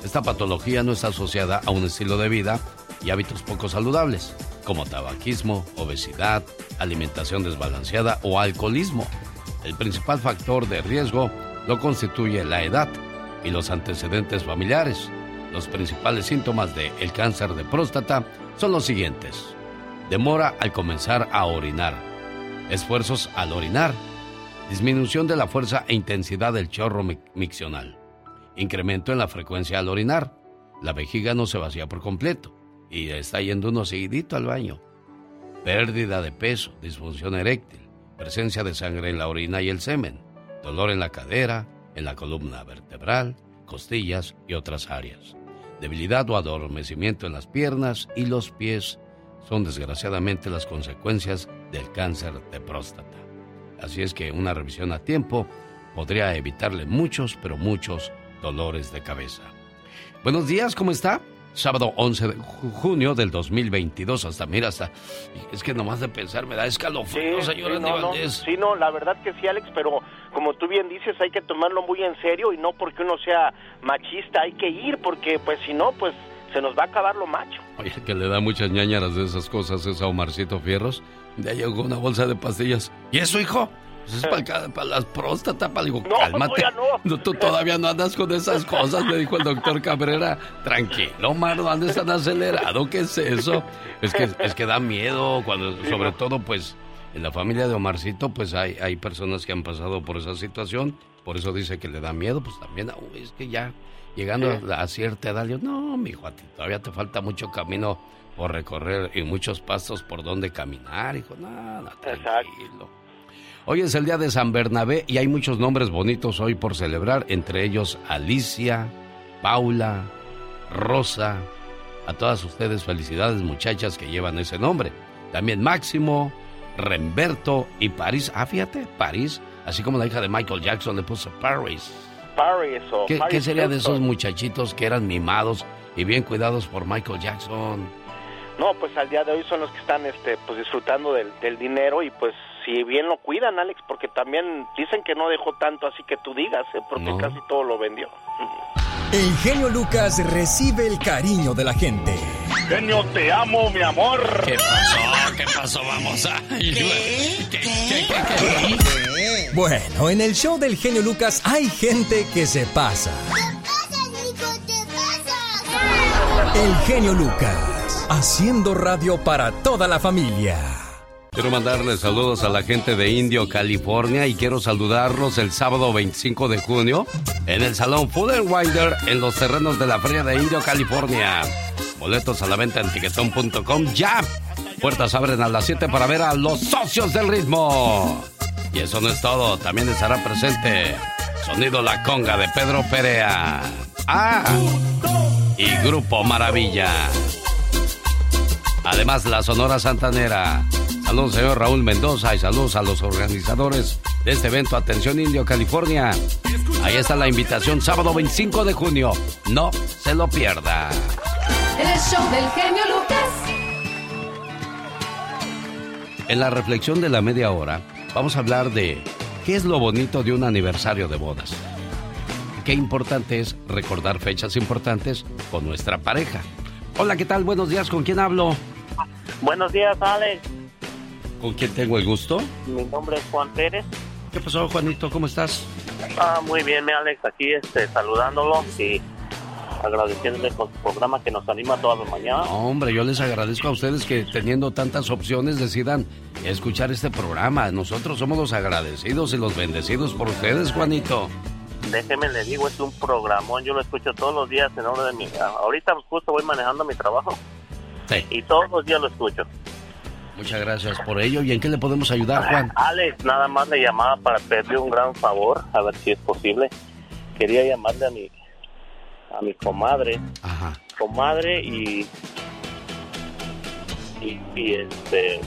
Esta patología no está asociada a un estilo de vida y hábitos poco saludables, como tabaquismo, obesidad, alimentación desbalanceada o alcoholismo. El principal factor de riesgo lo constituye la edad y los antecedentes familiares. Los principales síntomas del cáncer de próstata son los siguientes. Demora al comenzar a orinar. Esfuerzos al orinar. Disminución de la fuerza e intensidad del chorro mi- miccional. Incremento en la frecuencia al orinar. La vejiga no se vacía por completo y está yendo uno seguidito al baño. Pérdida de peso, disfunción eréctil, presencia de sangre en la orina y el semen, dolor en la cadera, en la columna vertebral, costillas y otras áreas. Debilidad o adormecimiento en las piernas y los pies son desgraciadamente las consecuencias del cáncer de próstata. Así es que una revisión a tiempo podría evitarle muchos, pero muchos dolores de cabeza. Buenos días, ¿cómo está? Sábado 11 de junio del 2022. Hasta, mira, hasta. Es que nomás de pensar me da escalofrío, Sí, señor sí, no, no, sí, no, la verdad que sí, Alex, pero como tú bien dices, hay que tomarlo muy en serio y no porque uno sea machista, hay que ir porque pues si no, pues se nos va a acabar lo macho. Oye, que le da muchas ñañaras de esas cosas es a Omarcito Fierros. Ya llegó una bolsa de pastillas. ¿Y eso, hijo? Pues es para, para las próstatas, para digo, No, cálmate. todavía no. Tú todavía no andas con esas cosas, me dijo el doctor Cabrera. Tranquilo, Omar, no andes tan acelerado, ¿qué es eso? Es que, es que da miedo, cuando, sobre todo, pues, en la familia de Omarcito, pues hay, hay personas que han pasado por esa situación, por eso dice que le da miedo, pues también, uy, es que ya llegando a, a cierta edad, yo, no, mijo, a ti todavía te falta mucho camino por recorrer y muchos pasos por donde caminar, hijo, no, no, tranquilo. Hoy es el día de San Bernabé y hay muchos nombres bonitos hoy por celebrar, entre ellos Alicia, Paula, Rosa. A todas ustedes felicidades muchachas que llevan ese nombre. También Máximo, Remberto y París. Ah, fíjate, París, así como la hija de Michael Jackson le puso Paris. Paris o ¿Qué, Paris qué sería de esos muchachitos que eran mimados y bien cuidados por Michael Jackson? No, pues al día de hoy son los que están este, pues disfrutando del, del dinero y pues si bien lo cuidan, Alex, porque también dicen que no dejó tanto así que tú digas, ¿eh? porque No. casi todo lo vendió. El genio Lucas recibe el cariño de la gente. Genio, te amo, mi amor. ¿Qué pasó? ¿Qué pasó? Vamos a... Bueno, en el show del genio Lucas hay gente que se pasa. El genio Lucas, haciendo radio para toda la familia. Quiero mandarles saludos a la gente de Indio, California y quiero saludarlos el sábado 25 de junio en el Salón Food and Winder en los terrenos de la Feria de Indio, California. Boletos a la venta en tiquetón.com ya. Puertas abren a las 7 para ver a los socios del ritmo. Y eso no es todo, también estará presente Sonido La Conga de Pedro Perea. Ah, y Grupo Maravilla. Además, la Sonora Santanera. Saludos, señor Raúl Mendoza, y saludos a los organizadores de este evento. Atención, Indio, California. Ahí está la invitación, sábado 25 de junio. No se lo pierda. El show del genio Lucas. En la reflexión de la media hora, vamos a hablar de qué es lo bonito de un aniversario de bodas. Qué importante es recordar fechas importantes con nuestra pareja. Hola, ¿qué tal? Buenos días, ¿con quién hablo? Buenos días, Alex. ¿Con quién tengo el gusto? Mi nombre es Juan Pérez. ¿Qué pasó, Juanito? ¿Cómo estás? Ah, muy bien, Alex, aquí este, saludándolo y agradeciéndole con su programa que nos anima todas las mañanas. No, hombre, yo les agradezco a ustedes que teniendo tantas opciones decidan escuchar este programa. Nosotros somos los agradecidos y los bendecidos por ustedes, Juanito. Déjeme le digo, es un programón, yo lo escucho todos los días en nombre de mi... Ahorita justo voy manejando mi trabajo Sí. y todos los días lo escucho. Muchas gracias por ello. ¿Y en qué le podemos ayudar, Juan? Alex, nada más le llamaba para pedirle un gran favor, a ver si es posible. Quería llamarle a mi a mi comadre, comadre y y, y, este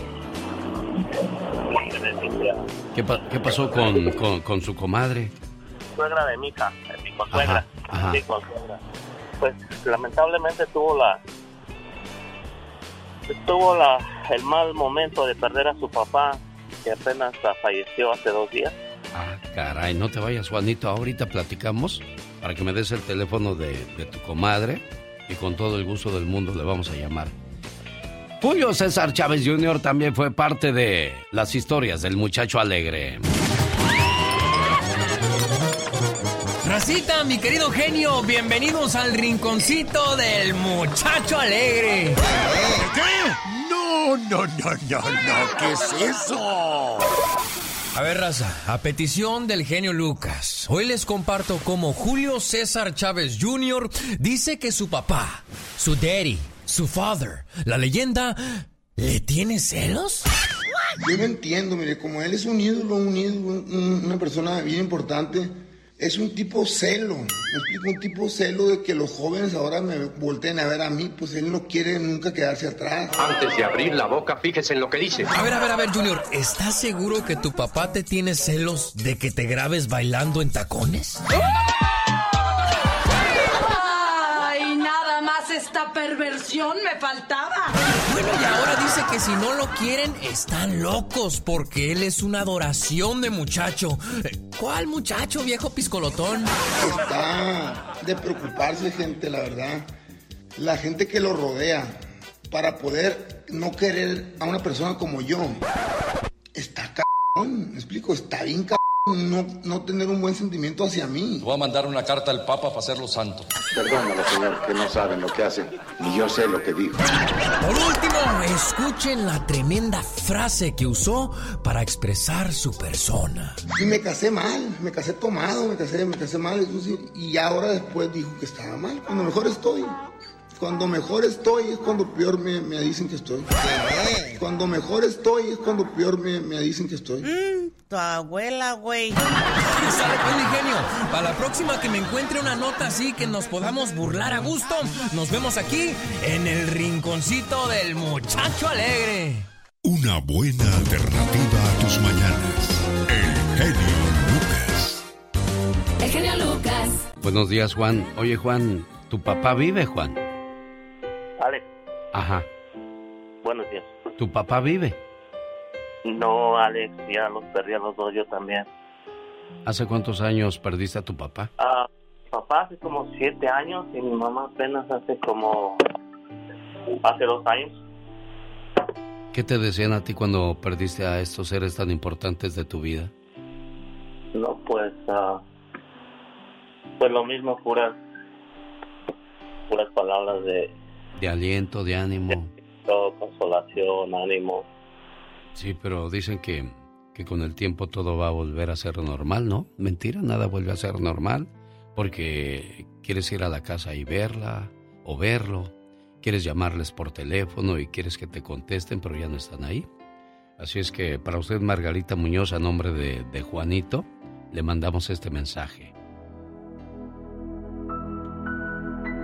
¿Qué, pa- qué pasó con, con- con su comadre? suegra de mi hija, de mi consuegra, Ajá, ajá. mi consuegra. Pues lamentablemente tuvo la tuvo la el mal momento de perder a su papá que apenas falleció hace dos días. Ah, caray, no te vayas, Juanito. Ahorita platicamos para que me des el teléfono de, de tu comadre y con todo el gusto del mundo le vamos a llamar. Julio César Chávez Jr. también fue parte de las historias del muchacho alegre. Racita, mi querido genio, bienvenidos al rinconcito del muchacho alegre. ¿Qué? No, no, no, no, no, ¿qué es eso? A ver, raza, a petición del genio Lucas, hoy les comparto cómo Julio César Chávez Jr. dice que su papá, su daddy, su father, la leyenda, ¿le tiene celos? Yo no entiendo, mire, como él es un ídolo, un ídolo, un- una persona bien importante, es un tipo celo, me explico, un tipo celo de que los jóvenes ahora me volteen a ver a mí, pues él no quiere nunca quedarse atrás. Antes de abrir la boca, fíjese en lo que dice. A ver, a ver, a ver, Junior, ¿estás seguro que tu papá te tiene celos de que te grabes bailando en tacones? Esta perversión me faltaba. Bueno, y ahora dice que si no lo quieren, están locos, porque él es una adoración de muchacho. ¿Cuál muchacho, viejo piscolotón? Está de preocuparse, gente, la verdad. La gente que lo rodea para poder no querer a una persona como yo. Está cabrón, me explico, está bien cabrón no, no tener un buen sentimiento hacia mí. Voy a mandar una carta al Papa para hacerlo santo. Perdónalo, señor, que no saben lo que hacen. Ni yo sé lo que dijo. Por último, escuchen la tremenda frase que usó para expresar su persona. Y me casé mal, me casé tomado, me casé, me casé mal. Y ahora después dijo que estaba mal, cuando mejor estoy. Cuando mejor estoy es cuando peor me, dicen que estoy. Cuando mejor estoy es cuando peor me, dicen que estoy. Mm, tu abuela, güey. Sale pues, mi genio. Para la próxima que me encuentre una nota así que nos podamos burlar a gusto, nos vemos aquí en el rinconcito del muchacho alegre. Una buena alternativa a tus mañanas. El genio Lucas. El genio Lucas. Buenos días, Juan. Oye, Juan, ¿tu papá vive, Juan? Ajá. Buenos días. ¿Tu papá vive? No, Alex, ya los perdí a los dos, yo también. ¿Hace cuántos años perdiste a tu papá? Ah, papá hace como siete años y mi mamá apenas hace como... hace dos años. ¿Qué te decían a ti cuando perdiste a estos seres tan importantes de tu vida? No, pues... Uh, pues lo mismo, puras... puras palabras de de aliento, de ánimo. consolación, ánimo. Sí, pero dicen que, que con el tiempo todo va a volver a ser normal, ¿no? Mentira, nada vuelve a ser normal porque quieres ir a la casa y verla o verlo, quieres llamarles por teléfono y quieres que te contesten, pero ya no están ahí. Así es que para usted, Margarita Muñoz, a nombre de, de Juanito, le mandamos este mensaje.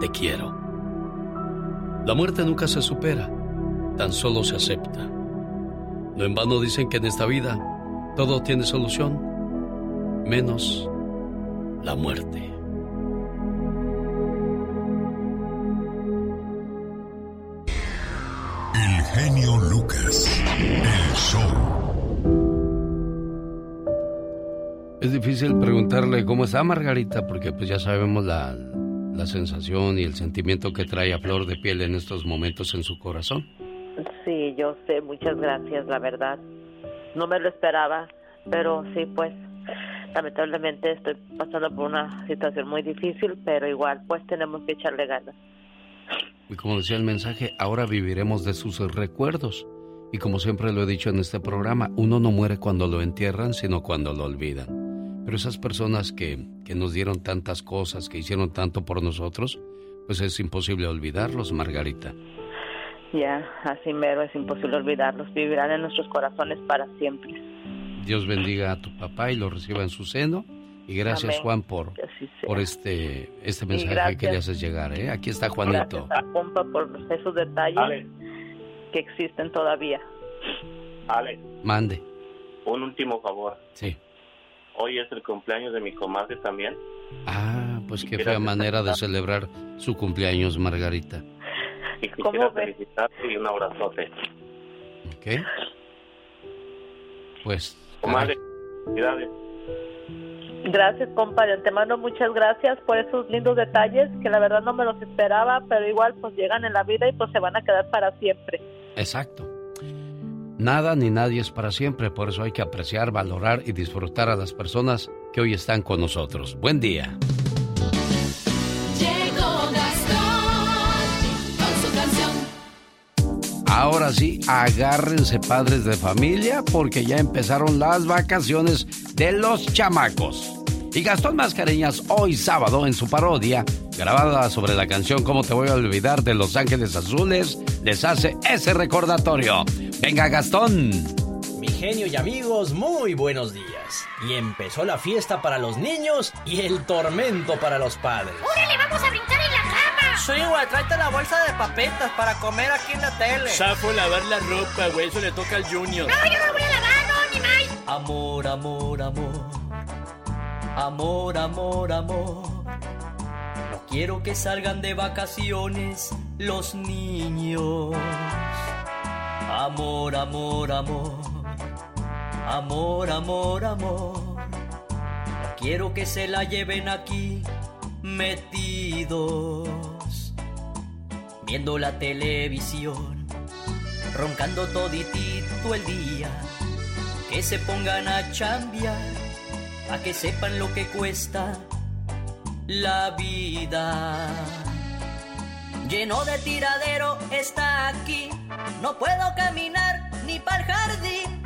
te quiero. La muerte nunca se supera, tan solo se acepta. No en vano dicen que en esta vida todo tiene solución, menos la muerte. El genio Lucas, el show. Es difícil preguntarle cómo está Margarita porque pues ya sabemos la, la sensación y el sentimiento que trae a flor de piel en estos momentos en su corazón. Sí, yo sé, muchas gracias, la verdad. No me lo esperaba, pero sí, pues lamentablemente estoy pasando por una situación muy difícil, pero igual, pues tenemos que echarle ganas. Y como decía el mensaje, ahora viviremos de sus recuerdos. Y como siempre lo he dicho en este programa, uno no muere cuando lo entierran, sino cuando lo olvidan. Pero esas personas que, que nos dieron tantas cosas, que hicieron tanto por nosotros, pues es imposible olvidarlos, Margarita. Ya, así mero, es imposible olvidarlos. Vivirán en nuestros corazones para siempre. Dios bendiga a tu papá y lo reciba en su seno. Y gracias, Juan, por, por este, este mensaje que le haces llegar. ¿eh? Aquí está Juanito. Gracias a por esos detalles que existen todavía. Ale. Mande. Un último favor. Sí. Hoy es el cumpleaños de mi comadre también. Ah, pues qué fea manera de celebrar su cumpleaños, Margarita. Y quisiera felicitarte y un abrazote. Ok. Pues. Comadre, felicidades. Gracias, compa. De antemano, muchas gracias por esos lindos detalles que la verdad no me los esperaba, pero igual pues llegan en la vida y pues se van a quedar para siempre. Exacto. Nada ni nadie es para siempre, por eso hay que apreciar, valorar y disfrutar a las personas que hoy están con nosotros. Buen día. Ahora sí, agárrense padres de familia porque ya empezaron las vacaciones de los chamacos. Y Gastón Mascareñas hoy sábado en su parodia, grabada sobre la canción ¿Cómo te voy a olvidar de Los Ángeles Azules, les hace ese recordatorio. Venga Gastón. Mi genio y amigos, muy buenos días. Y empezó la fiesta para los niños y el tormento para los padres. ¡Órale, vamos a brincar en la cama! Sí, güey, tráete la bolsa de papitas para comer aquí en la tele. Safo lavar la ropa, güey, eso le toca al Junior. No, yo no voy a lavar, no, ni más. Amor, amor, amor. Amor, amor, amor. No quiero que salgan de vacaciones los niños. Amor, amor, amor. Amor, amor, amor. No quiero que se la lleven aquí metidos. Viendo la televisión. Roncando toditito el día. Que se pongan a chambear. A que sepan lo que cuesta la vida. Lleno de tiradero está aquí. No puedo caminar ni para el jardín.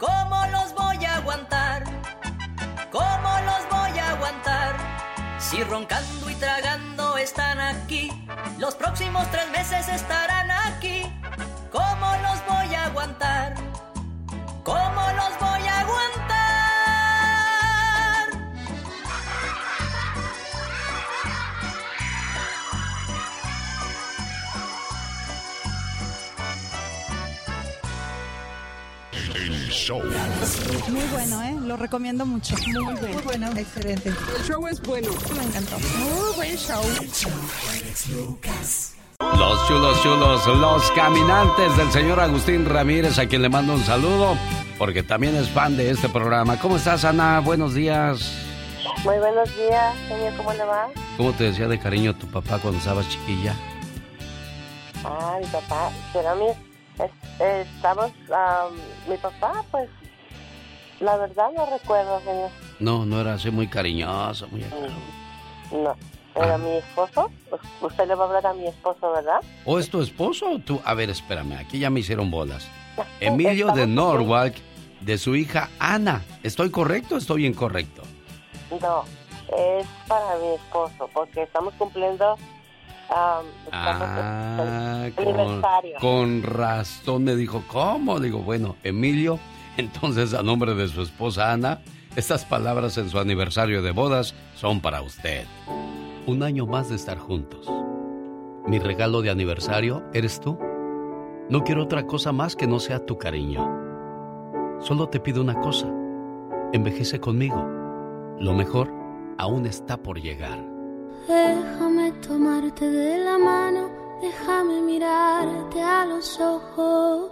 ¿Cómo los voy a aguantar? ¿Cómo los voy a aguantar? Si roncando y tragando están aquí, los próximos tres meses estarán aquí. ¿Cómo los voy a aguantar? ¿Cómo los voy a aguantar? Show. Muy bueno, ¿eh? Lo recomiendo mucho. Muy bueno. Muy bueno. Excelente. El show es bueno. Me encantó. Muy buen show. Los chulos chulos, los caminantes del señor Agustín Ramírez, a quien le mando un saludo, porque también es fan de este programa. ¿Cómo estás, Ana? Buenos días. Muy buenos días, señor. ¿Cómo le va? ¿Cómo te decía de cariño tu papá cuando estabas chiquilla? Ah, mi papá, pero mi, es- eh, estamos, am, mi papá, pues, la verdad no recuerdo, señor. No, no era así muy cariñoso, muy acá. No, era mi esposo. Pues, Usted le va a hablar a mi esposo, ¿verdad? ¿O es tu esposo o tú? A ver, espérame, aquí ya me hicieron bolas. Emilio de Norwalk, de su hija Ana. ¿Estoy correcto o estoy incorrecto? No, es para mi esposo, porque estamos cumpliendo estamos Ah, con, con razón me dijo, ¿cómo? Digo, bueno, Emilio, entonces a nombre de su esposa Ana, estas palabras en su aniversario de bodas son para usted. Un año más de estar juntos. Mi regalo de aniversario eres tú. No quiero otra cosa más que no sea tu cariño. Solo te pido una cosa. Envejece conmigo. Lo mejor aún está por llegar. Déjame tomarte de la mano, déjame mirarte a los ojos.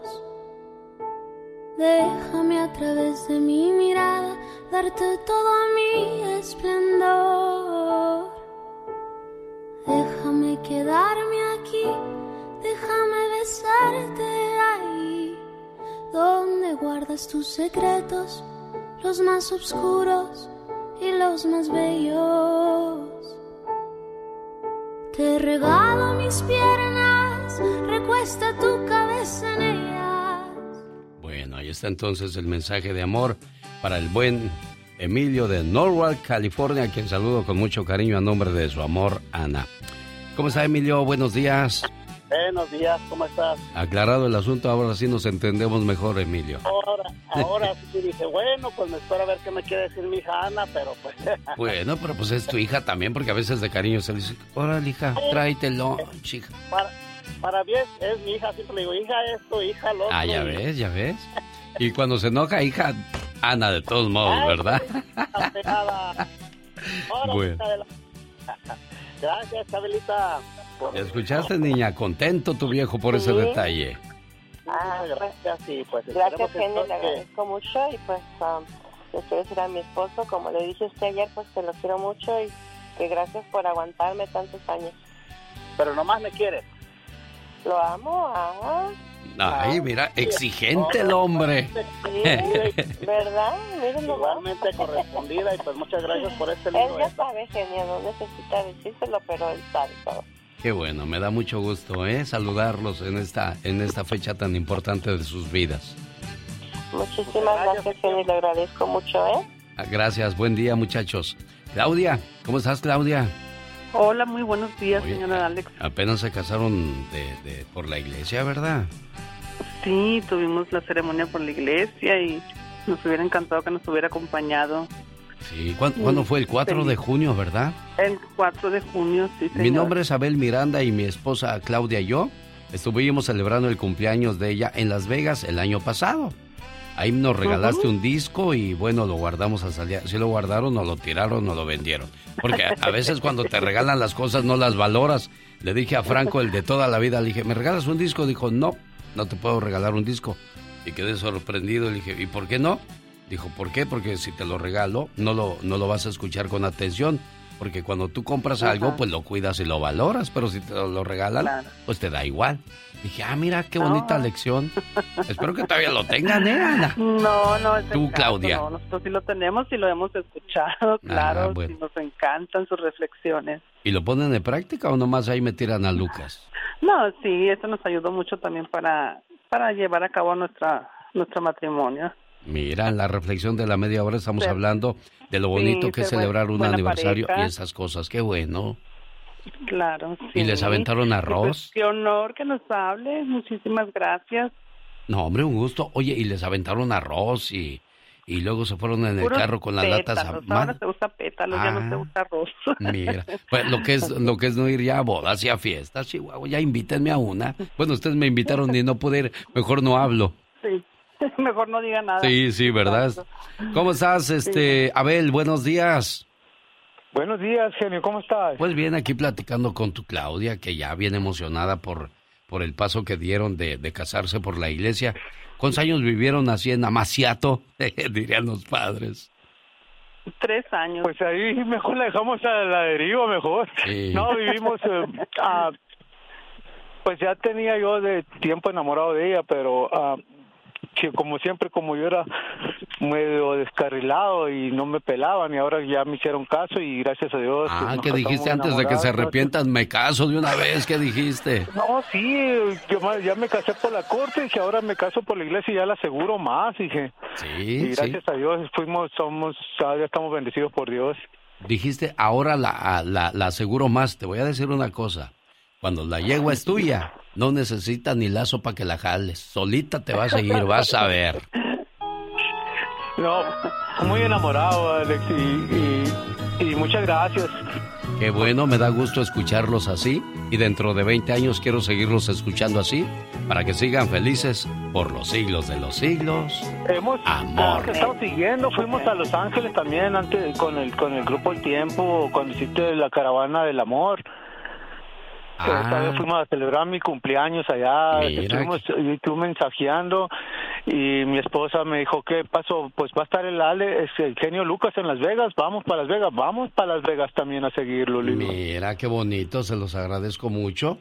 Déjame a través de mi mirada darte todo mi esplendor. Déjame quedarme aquí, déjame besarte ahí, donde guardas tus secretos, los más oscuros y los más bellos. Te regalo mis piernas, recuesta tu cabeza en ellas. Bueno, ahí está entonces el mensaje de amor para el buen Emilio de Norwalk, California, quien saludo con mucho cariño a nombre de su amor, Ana. ¿Cómo está Emilio? Buenos días. Buenos días, ¿cómo estás? Aclarado el asunto, ahora sí nos entendemos mejor, Emilio. Ahora, ahora sí dije, bueno, pues me espero a ver qué me quiere decir mi hija Ana, pero pues... Bueno, pero pues es tu hija también, porque a veces de cariño se le dice, órale, hija, tráetelo, hija. para, para mí es, mi hija, siempre le digo, hija esto, hija lo otro. Ah, ya ves, ya ves. Y cuando se enoja, hija, Ana, de todos modos, ¿verdad? Nada. Ahora, Bueno. Gracias, Chabelita. ¿Escuchaste, niña? Contento tu viejo por ese Sí. detalle. Ah, gracias, y pues Gracias, genio, le agradezco mucho y pues um, les quiero decir a mi esposo, como le dije a usted ayer, pues que lo quiero mucho y que gracias por aguantarme tantos años. Pero nomás me quieres. Lo amo, ah. Ay, mira, exigente el hombre. Sí, ¿verdad? Mírenlo. Igualmente correspondida y pues muchas gracias por este Él lindo ya sabe, genio, no necesita decírselo, pero él sabe todo. Qué bueno, me da mucho gusto, ¿eh? Saludarlos en esta, en esta fecha tan importante de sus vidas. Muchísimas gracias, genio, le agradezco mucho, ¿eh? Ah, gracias, buen día muchachos. Claudia, ¿cómo estás Claudia? Hola, muy buenos días, señora Alex. Apenas se casaron de, por la iglesia, ¿verdad? Sí, tuvimos la ceremonia por la iglesia y nos hubiera encantado que nos hubiera acompañado. Sí, ¿cuándo, fue? El 4 de junio, ¿verdad? El 4 de junio, sí, señor. Mi nombre es Abel Miranda y mi esposa Claudia y yo estuvimos celebrando el cumpleaños de ella en Las Vegas el año pasado. Ahí nos regalaste un disco y bueno, lo guardamos a salir. Si lo guardaron, o lo tiraron, o lo vendieron. Porque a veces cuando te regalan las cosas no las valoras. Le dije a Franco, el de toda la vida, le dije, ¿me regalas un disco? Dijo, no, no te puedo regalar un disco. Y quedé sorprendido. Le dije, ¿y por qué no? Dijo, ¿por qué? Porque si te lo regalo, no lo, no lo vas a escuchar con atención. Porque cuando tú compras algo, pues lo cuidas y lo valoras. Pero si te lo regalan, pues te da igual. Dije, ah, mira, qué bonita lección. Espero que todavía lo tengan, ¿eh, Ana? No, no, es Tú, Claudia. No, nosotros sí lo tenemos y lo hemos escuchado, ah, claro. nos encantan sus reflexiones. ¿Y lo ponen de práctica o nomás ahí me tiran a Lucas? No, sí, eso nos ayudó mucho también para, para llevar a cabo nuestra, nuestro matrimonio. Mira, en la reflexión de la media hora estamos hablando de lo bonito que es celebrar un aniversario y esas cosas. Qué bueno. Claro. ¿Y les aventaron pues, arroz? qué honor que nos hable. Muchísimas gracias. No, hombre, un gusto. Oye, y les aventaron arroz y, y luego se fueron en el carro con las latas. Ahora se usa pétalos, ya no se ah, usa arroz. Mira, pues lo que es lo que es no ir ya a bodas y a fiestas, Chihuahua, ya invítenme a una. Bueno, ustedes me invitaron y no pude ir, mejor no hablo. Sí. Mejor no diga nada. Sí, sí, ¿verdad? ¿Cómo estás, este, Abel? Buenos días. Buenos días, genio, ¿cómo estás? Pues bien, aquí platicando con tu Claudia, que ya viene emocionada por, por el paso que dieron de, de casarse por la iglesia. ¿Cuántos años vivieron así en Amaciato? Dirían los padres. Tres años. Pues ahí mejor la dejamos a la deriva, mejor. No, vivimos... Eh, pues ya tenía yo de tiempo enamorado de ella, pero uh, que como siempre, como yo era medio descarrilado y no me pelaban y ahora ya me hicieron caso y gracias a Dios. Ah, ¿qué dijiste antes de que se arrepientan? Me caso de una vez, ¿qué dijiste? No, sí, yo ya me casé por la corte y ahora me caso por la iglesia y ya la aseguro más, dije. Sí, Y gracias a Dios fuimos, somos, ya estamos bendecidos por Dios. Dijiste, ahora la, la, la aseguro más. Te voy a decir una cosa. Cuando la yegua es tuya, no necesita ni lazo para que la jales. Solita te va a seguir, vas a ver. No, muy enamorado, Alex, y, muchas gracias. Qué bueno, me da gusto escucharlos así y dentro de 20 años quiero seguirlos escuchando así para que sigan felices por los siglos de los siglos. Hemos amor. estado siguiendo, fuimos a Los Ángeles también antes con el con el grupo El Tiempo cuando hiciste la caravana del amor. Ah. fuimos a celebrar mi cumpleaños allá, estuvimos, estuve mensajeando y mi esposa me dijo, ¿qué pasó? Pues va a estar el Ale, es el genio Lucas en Las Vegas, vamos para Las Vegas, vamos para Las Vegas también a seguirlo. Mira, qué bonito, se los agradezco mucho.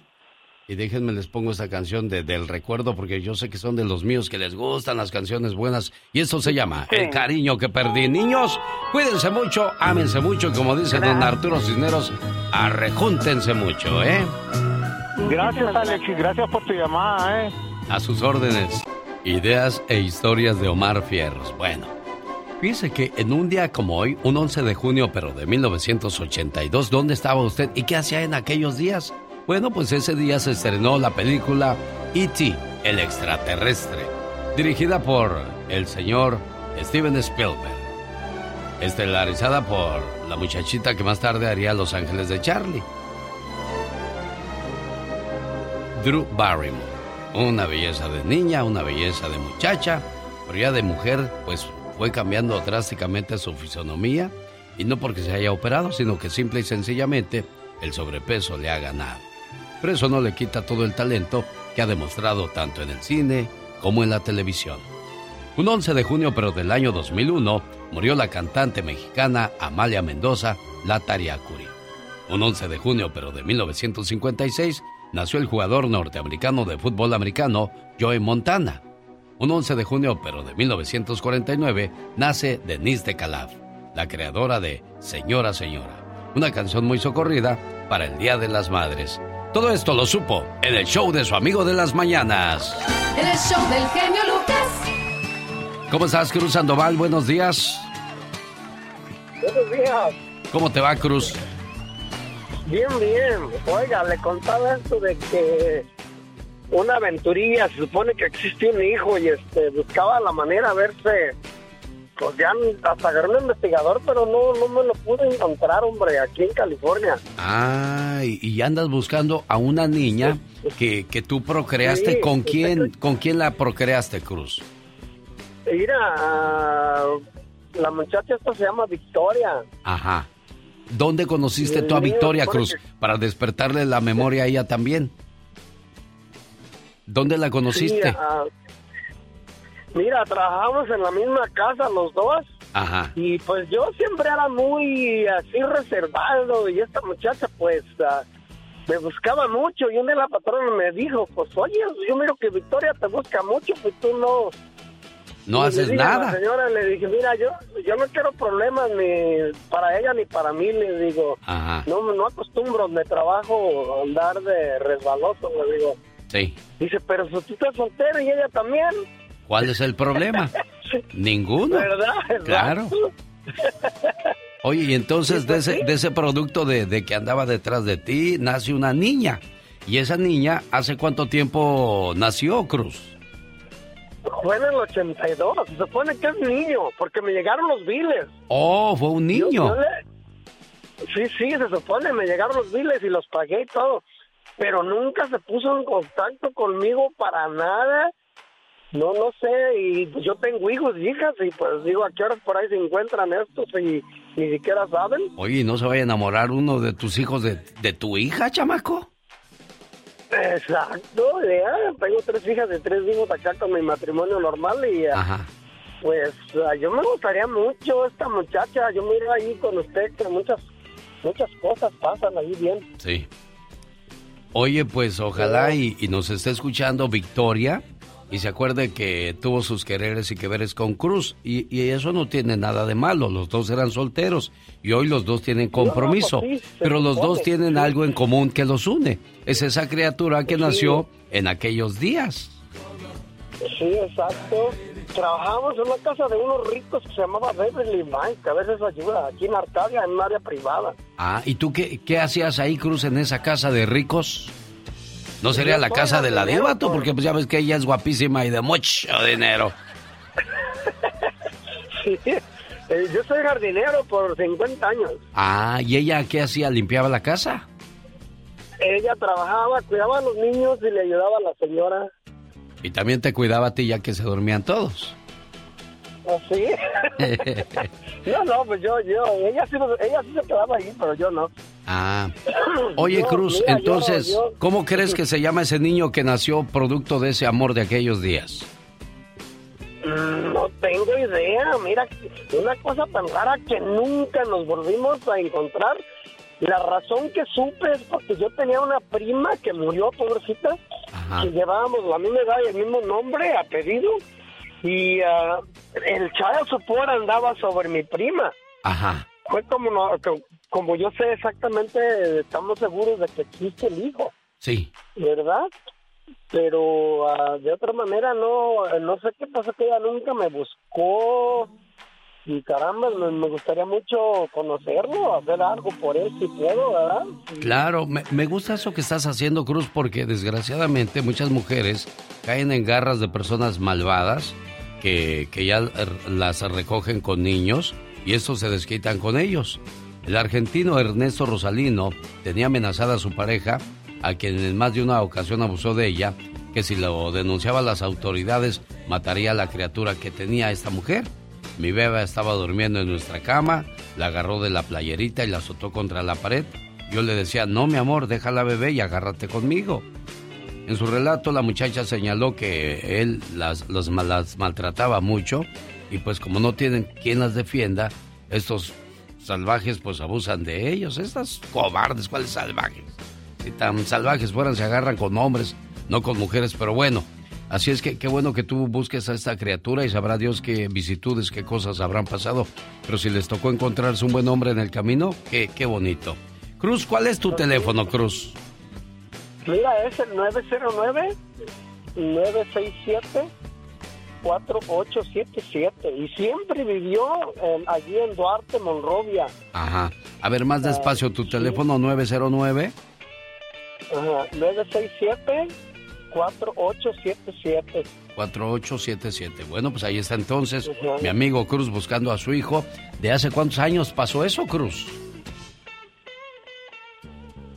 Y déjenme les pongo esta canción de, del recuerdo porque yo sé que son de los míos que les gustan las canciones buenas. Y esto se llama El cariño que perdí. Niños, cuídense mucho, ámense mucho, como dice don Arturo Cisneros, arrejúntense mucho, ¿eh? Gracias, Alex, y gracias por tu llamada, ¿eh? A sus órdenes. Ideas e historias de Omar Fierros. Bueno, fíjese que en un día como hoy, un 11 de junio, pero de 1982, ¿dónde estaba usted y qué hacía en aquellos días? Bueno, pues ese día se estrenó la película E.T., el extraterrestre, dirigida por el señor Steven Spielberg, estelarizada por la muchachita que más tarde haría Los Ángeles de Charlie. Drew Barrymore, una belleza de niña, una belleza de muchacha, pero ya de mujer, pues fue cambiando drásticamente su fisonomía, y no porque se haya operado, sino que simple y sencillamente el sobrepeso le ha ganado pero eso no le quita todo el talento que ha demostrado tanto en el cine como en la televisión. Un 11 de junio pero del año 2001 murió la cantante mexicana Amalia Mendoza, la Tariacuri. Un 11 de junio pero de 1956 nació el jugador norteamericano de fútbol americano Joe Montana. Un 11 de junio pero de 1949 nace Denise de Calaf, la creadora de Señora Señora, una canción muy socorrida para el Día de las Madres todo esto lo supo en el show de su amigo de las mañanas. En el show del genio Lucas. ¿Cómo estás, Cruz Sandoval? Buenos días. Buenos días. ¿Cómo te va, Cruz? Bien, bien. Oiga, le contaba esto de que una aventurilla, se supone que existe un hijo y este buscaba la manera de verse, pues ya hasta agarré un investigador, pero no, no me lo pude encontrar, hombre, aquí en California. Ah, y, andas buscando a una niña que, que tú procreaste. Sí, ¿Con quién, ¿Con quién la procreaste, Cruz? Mira, ah, la muchacha esta se llama Victoria. Ajá. ¿Dónde conociste tú a Victoria porque- Cruz? Para despertarle la memoria a ella también. ¿Dónde la conociste? Sí, ah, mira, trabajamos en la misma casa los dos. Ajá. Y pues yo siempre era muy así reservado y esta muchacha pues ah, me buscaba mucho y un día la patrona me dijo, pues oye, yo miro que Victoria te busca mucho, pues tú no... No Y le haces dije a La nada. señora le dije, mira, yo, yo no quiero problemas ni para ella ni para mí, le digo, Ajá. no, no acostumbro de trabajo a andar de resbaloso, le digo. Sí. Dice, pero si tú estás soltero y ella también. ¿Cuál es el problema? Ninguno. ¿Verdad? Claro. Oye, y entonces de ese, de ese producto de, de que andaba detrás de ti, nace una niña. ¿Y esa niña hace cuánto tiempo nació, Cruz? Fue en el 82, se supone que es niño, porque me llegaron los biles. Oh, fue un Yo- niño. yo le- Sí, sí, se supone, me llegaron los biles y los pagué y todo. Pero nunca se puso en contacto conmigo para nada. No, no sé, y pues yo tengo hijos y hijas, y pues digo, ¿a qué horas por ahí se encuentran estos y ni siquiera saben? Oye, ¿y ¿no se vaya a enamorar uno de tus hijos de, de tu hija, chamaco? Exacto, ya, tengo tres hijas y tres hijos acá con mi matrimonio normal y ah, Ajá. pues ah, yo me gustaría mucho esta muchacha, yo miro ahí con usted que muchas muchas cosas pasan ahí bien. Sí. Oye, pues ojalá y, y nos esté escuchando Victoria y se acuerde que tuvo sus quereres y que veres con Cruz. Y, y eso no tiene nada de malo. Los dos eran solteros y hoy los dos tienen compromiso. pues pero los dos tienen algo en común que los une. Es esa criatura que nació en aquellos días. Sí, exacto. Trabajamos en una casa de unos ricos que se llamaba Beverly que a veces ayuda aquí en Arcadia, en un área privada. Ah, ¿y tú qué, qué hacías ahí, Cruz, en esa casa de ricos? ¿No sería la casa de la diva, tú? pues. Porque pues ya ves que ella es guapísima y de mucho dinero. Sí, eh, yo soy jardinero por 50 años. Ah, ¿y ella qué hacía? ¿Limpiaba la casa? Ella trabajaba, cuidaba a los niños y le ayudaba a la señora. Y también te cuidaba a ti ya que se dormían todos. ¿Así? no, no, pues yo, yo, ella sí, ella sí se quedaba ahí, pero yo no. ah. Oye, Yo, Cruz, mira, entonces, yo- ¿cómo crees que se llama ese niño que nació producto de ese amor de aquellos días? Mm, No tengo idea, mira, una cosa tan rara que nunca nos volvimos a encontrar. La razón que supe es porque yo tenía una prima que murió, pobrecita, que llevábamos la misma edad y el mismo nombre, apellido, y ah, el child support andaba sobre mi prima. Ajá. Fue como, no- co- como yo sé exactamente, estamos seguros de que existe el hijo. Sí. ¿verdad? Pero ah, de otra manera no, no sé qué pasó que ella nunca me buscó y caramba, me, gustaría mucho conocerlo, hacer algo por él si puedo, ¿verdad? Claro, me, gusta eso que estás haciendo, Cruz, porque desgraciadamente muchas mujeres caen en garras de personas malvadas que, que ya las recogen con niños y estos se desquitan con ellos. El argentino Ernesto Rosalino tenía amenazada a su pareja, a quien en más de una ocasión abusó de ella, que si lo denunciaba a las autoridades mataría a la criatura que tenía esta mujer. Mi beba estaba durmiendo en nuestra cama, la agarró de la playerita y la azotó contra la pared. Yo le decía, no, mi amor, deja la bebé y agárrate conmigo. En su relato, la muchacha señaló que él las, las maltrataba mucho y pues como no tienen quien las defienda, estos salvajes pues abusan de ellos. Estas cobardes, ¿cuáles salvajes? Si tan salvajes fueran, se agarran con hombres, no con mujeres, pero bueno. Así es que qué bueno que tú busques a esta criatura y sabrá Dios qué vicitudes, qué cosas habrán pasado. Pero si les tocó encontrarse un buen hombre en el camino, qué, qué bonito. Cruz, ¿cuál es tu teléfono, Cruz? Mira, es el 909 967 4877 y siempre vivió eh, allí en Duarte, Monrovia. Ajá. A ver, más despacio, tu teléfono 909. Ajá, 967 4877. 4877. Bueno, pues ahí está entonces mi amigo Cruz buscando a su hijo. ¿De hace cuántos años pasó eso, Cruz?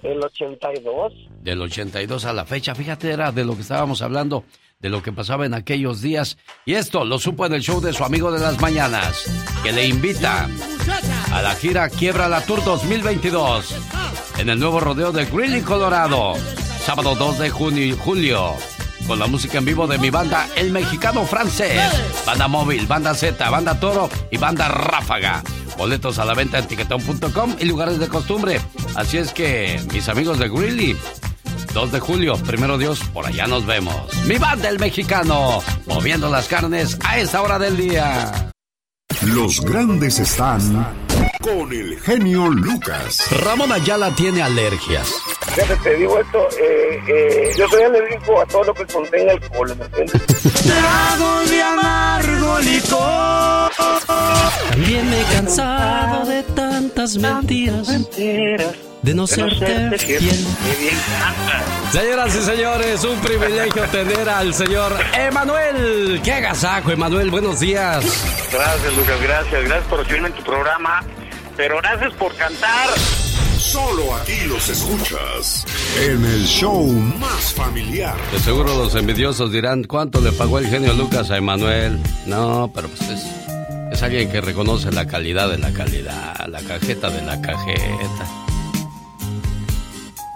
El 82. Del 82 a la fecha, fíjate, era de lo que estábamos hablando, de lo que pasaba en aquellos días. Y esto lo supo en el show de su amigo de las mañanas, que le invita a la gira Quiebra la Tour 2022 en el nuevo rodeo de Greeley, Colorado, sábado 2 de junio julio. Con la música en vivo de mi banda El Mexicano Francés, Banda Móvil, Banda Z, Banda Toro y Banda Ráfaga. Boletos a la venta en tiquetón.com y lugares de costumbre. Así es que, mis amigos de Greeley, 2 de julio, primero Dios, por allá nos vemos. Mi banda el mexicano, moviendo las carnes a esa hora del día. Los grandes están con el genio Lucas. Ramón Ayala tiene alergias. Fíjate, te digo esto, eh, eh, yo soy alérgico a todo lo que contenga alcohol, ¿me entiendes? Trago de amargo licor. También me he cansado de tantas mentiras. De no serte fiel. Señoras y señores, un privilegio tener al señor Emanuel. ¡Qué agasajo, Emanuel! Buenos días. Gracias, Lucas, gracias. Gracias por recibirme en tu programa. Pero gracias por cantar. Solo aquí los escuchas en el show más familiar. De seguro los envidiosos dirán cuánto le pagó el genio Lucas a Emanuel. No, pero pues es, es alguien que reconoce la calidad de la calidad, la cajeta de la cajeta.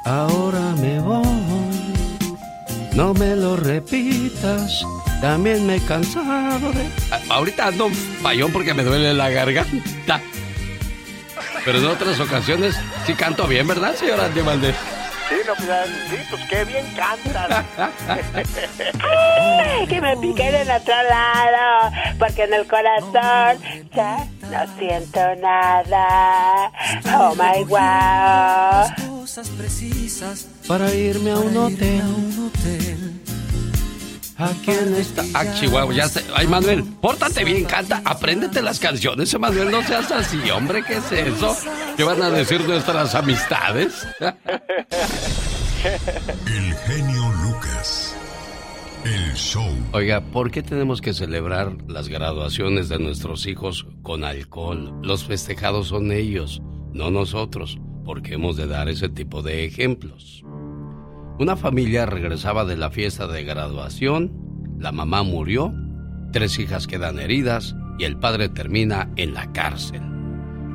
Ahora me voy, no me lo repitas. También me he cansado de. A- ahorita ando payón porque me duele la garganta. Pero en otras ocasiones sí canto bien, ¿verdad, señora Andy Valdés? Sí, no, pues, ah, sí, pues qué bien cantas. Ay, que me piquen en otro lado, porque en el corazón ya no siento nada. Oh my wow. Cosas precisas Para irme a un hotel. ¿A quién está? Ah, Chihuahua, ya sé. Ay, Manuel, pórtate bien, canta. Apréndete las canciones, Manuel. No seas así, hombre. ¿Qué es eso? ¿Qué van a decir nuestras amistades? El genio Lucas. El show. Oiga, ¿por qué tenemos que celebrar las graduaciones de nuestros hijos con alcohol? Los festejados son ellos, no nosotros, porque hemos de dar ese tipo de ejemplos. Una familia regresaba de la fiesta de graduación, la mamá murió, tres hijas quedan heridas y el padre termina en la cárcel.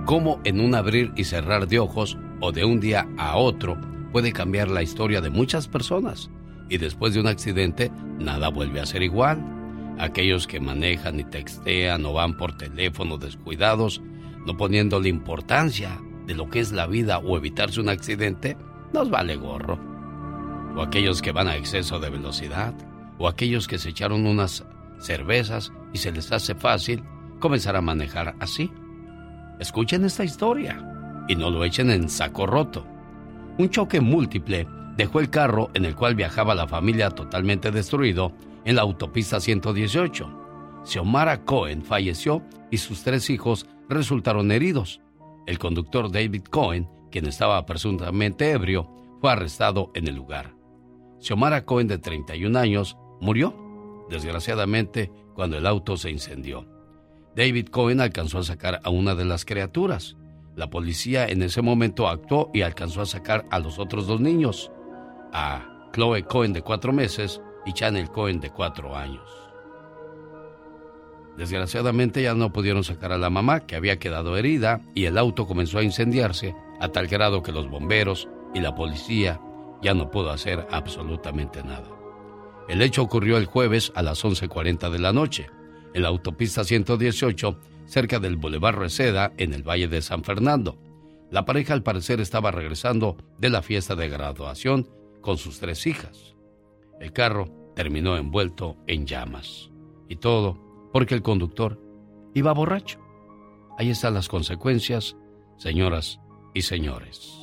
¿Cómo en un abrir y cerrar de ojos o de un día a otro puede cambiar la historia de muchas personas? Y después de un accidente, nada vuelve a ser igual. Aquellos que manejan y textean o van por teléfono descuidados, no poniéndole importancia de lo que es la vida o evitarse un accidente, nos vale gorro o aquellos que van a exceso de velocidad, o aquellos que se echaron unas cervezas y se les hace fácil comenzar a manejar así. Escuchen esta historia y no lo echen en saco roto. Un choque múltiple dejó el carro en el cual viajaba la familia totalmente destruido en la autopista 118. Xiomara Cohen falleció y sus tres hijos resultaron heridos. El conductor David Cohen, quien estaba presuntamente ebrio, fue arrestado en el lugar. Xiomara Cohen, de 31 años, murió, desgraciadamente, cuando el auto se incendió. David Cohen alcanzó a sacar a una de las criaturas. La policía en ese momento actuó y alcanzó a sacar a los otros dos niños, a Chloe Cohen de cuatro meses y Chanel Cohen de cuatro años. Desgraciadamente ya no pudieron sacar a la mamá, que había quedado herida, y el auto comenzó a incendiarse a tal grado que los bomberos y la policía ya no pudo hacer absolutamente nada. El hecho ocurrió el jueves a las 11.40 de la noche, en la autopista 118, cerca del Boulevard Reseda, en el Valle de San Fernando. La pareja al parecer estaba regresando de la fiesta de graduación con sus tres hijas. El carro terminó envuelto en llamas. Y todo porque el conductor iba borracho. Ahí están las consecuencias, señoras y señores.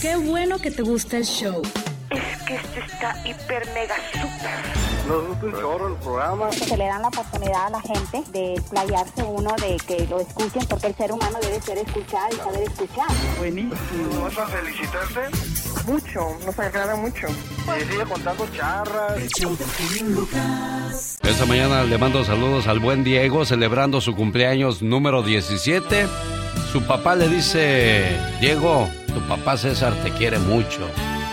Qué bueno que te gusta el show. Es que esto está hiper mega super. Nos gusta un chorro el programa. Se le dan la oportunidad a la gente de explayarse uno, de que lo escuchen, porque el ser humano debe ser escuchado y saber escuchar. Buenísimo. ¿Vas a felicitarte? Mucho, nos agrada mucho. Y sigue contando charras. Esta mañana le mando saludos al buen Diego celebrando su cumpleaños número 17. Su papá le dice, Diego, tu papá César te quiere mucho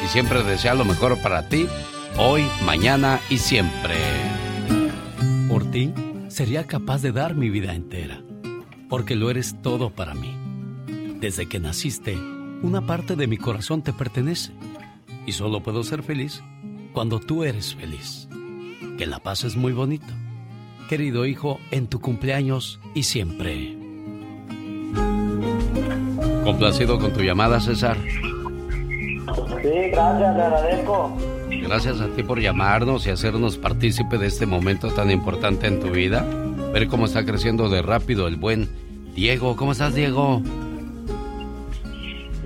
siempre desea lo mejor para ti, hoy, mañana y siempre. Por ti, sería capaz de dar mi vida entera, porque lo eres todo para mí. Desde que naciste, una parte de mi corazón te pertenece y solo puedo ser feliz cuando tú eres feliz. Que la paz es muy bonito. Querido hijo, en tu cumpleaños y siempre. Complacido con tu llamada, César. Sí, gracias, le agradezco. Gracias a ti por llamarnos y hacernos partícipe de este momento tan importante en tu vida. Ver cómo está creciendo de rápido el buen Diego. ¿Cómo estás, Diego?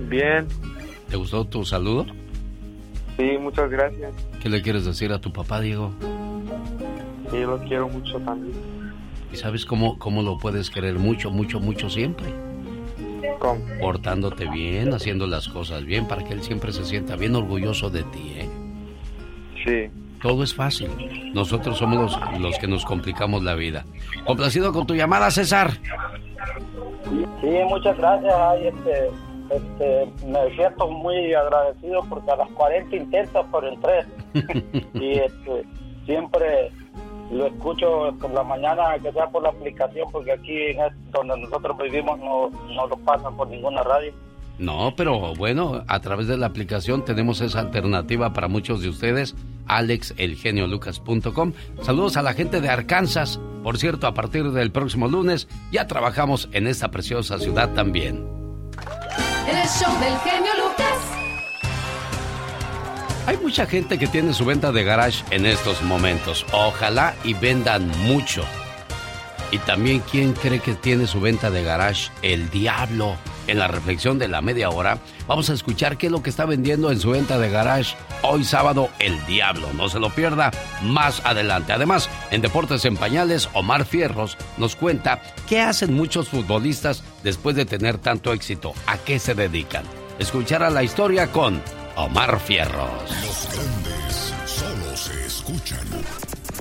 Bien. ¿Te gustó tu saludo? Sí, muchas gracias. ¿Qué le quieres decir a tu papá, Diego? Sí, lo quiero mucho también. ¿Y sabes cómo, cómo lo puedes querer mucho, mucho, mucho siempre? Portándote bien, haciendo las cosas bien, para que él siempre se sienta bien orgulloso de ti, ¿eh? Sí. Todo es fácil. Nosotros somos los, los que nos complicamos la vida. Complacido con tu llamada, César. Sí, muchas gracias. Ay, este, este, me siento muy agradecido porque a las 40 intentos por el 3. y este, siempre lo escucho por la mañana, que sea por la aplicación, porque aquí donde nosotros vivimos no, no lo pasan por ninguna radio. No, pero bueno, a través de la aplicación tenemos esa alternativa para muchos de ustedes, alexelgeniolucas.com. Saludos a la gente de Arkansas. Por cierto, a partir del próximo lunes ya trabajamos en esta preciosa ciudad también. El show del genio Lucas. Hay mucha gente que tiene su venta de garage en estos momentos. Ojalá y vendan mucho. Y también, ¿quién cree que tiene su venta de garage? El diablo. En la reflexión de la media hora, vamos a escuchar qué es lo que está vendiendo en su venta de garage hoy sábado el diablo. No se lo pierda más adelante. Además, en Deportes en Pañales, Omar Fierros nos cuenta qué hacen muchos futbolistas después de tener tanto éxito. ¿A qué se dedican? Escuchar la historia con Omar Fierros. Los grandes solo se escuchan.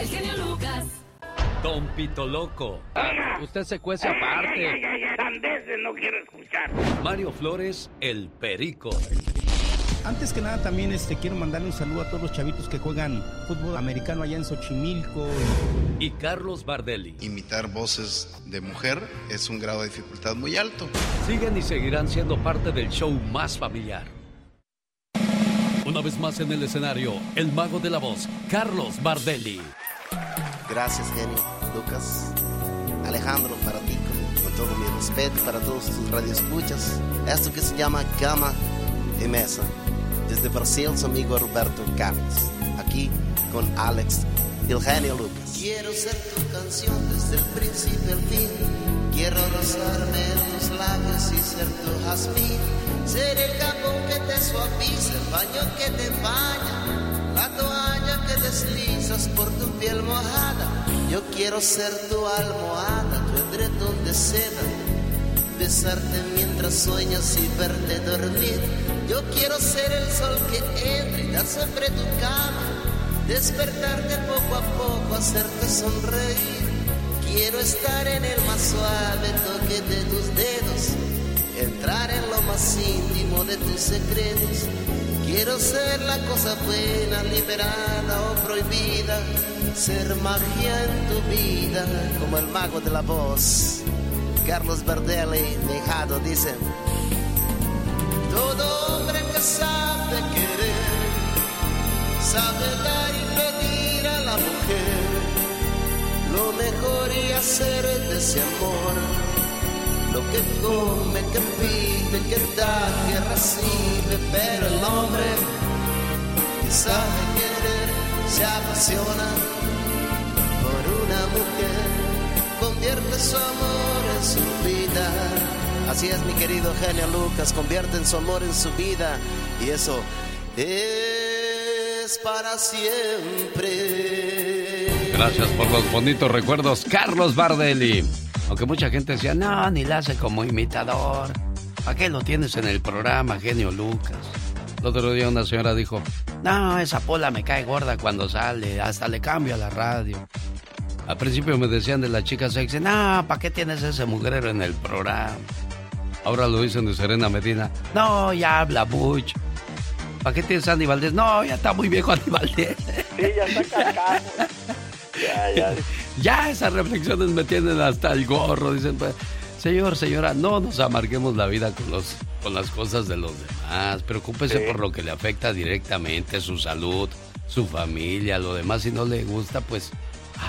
El genio Lucas. Don Pito Loco. Usted se cuece aparte. no quiero escuchar. Mario Flores, el perico. Antes que nada también este quiero mandarle un saludo a todos los chavitos que juegan fútbol americano allá en Xochimilco. Y Carlos Bardelli. Imitar voces de mujer es un grado de dificultad muy alto. Siguen y seguirán siendo parte del show más familiar. Una vez más en el escenario, el mago de la voz, Carlos Bardelli. Gracias, genio Lucas. Alejandro, para ti, con, todo mi respeto, para todos tus radioescuchas. Esto que se llama Cama y Mesa. Desde Brasil, su amigo Roberto Carlos. Aquí con Alex, el genio Lucas. Quiero ser tu canción desde el principio al fin. Quiero rozarme en tus labios y ser tu jazmín. Ser el jabón que te suaviza, el baño que te baña, la toalla que deslizas por tu piel mojada. Yo quiero ser tu almohada, tu edredón de seda. Besarte mientras sueñas y verte dormir. Yo quiero ser el sol que entra y dar sobre tu cama. Despertarte poco a poco, hacerte sonreír. Quiero estar en el más suave toque de tus dedos, entrar en lo más íntimo de tus secretos. Quiero ser la cosa buena, liberada o prohibida, ser magia en tu vida, como el mago de la voz. Carlos Verdelli, dejado, dice, todo hombre que sabe querer sabe dar y pedir a la mujer lo mejor y hacer de ese amor. Que come, que pide, que da, que recibe, pero el hombre que sabe querer se apasiona por una mujer, convierte su amor en su vida. Así es, mi querido genio Lucas, convierte su amor en su vida y eso es para siempre. Gracias por los bonitos recuerdos, Carlos Bardelli. Aunque mucha gente decía, no, ni la hace como imitador. ¿Para qué lo tienes en el programa, genio Lucas? El otro día una señora dijo, no, esa pola me cae gorda cuando sale, hasta le cambio a la radio. Al principio me decían de la chica sexy, no, ¿para qué tienes ese mugrero en el programa? Ahora lo dicen de Serena Medina, no, ya habla mucho. ¿Para qué tienes a Andy Valdés? No, ya está muy viejo Andy Valdés. Sí, ya está cacado. Ya, ya. Ya esas reflexiones me tienen hasta el gorro. Dicen, pues, señor, señora, no nos amarguemos la vida con, los, con las cosas de los demás. Preocúpese Sí. por lo que le afecta directamente, su salud, su familia, lo demás. Si no le gusta, pues,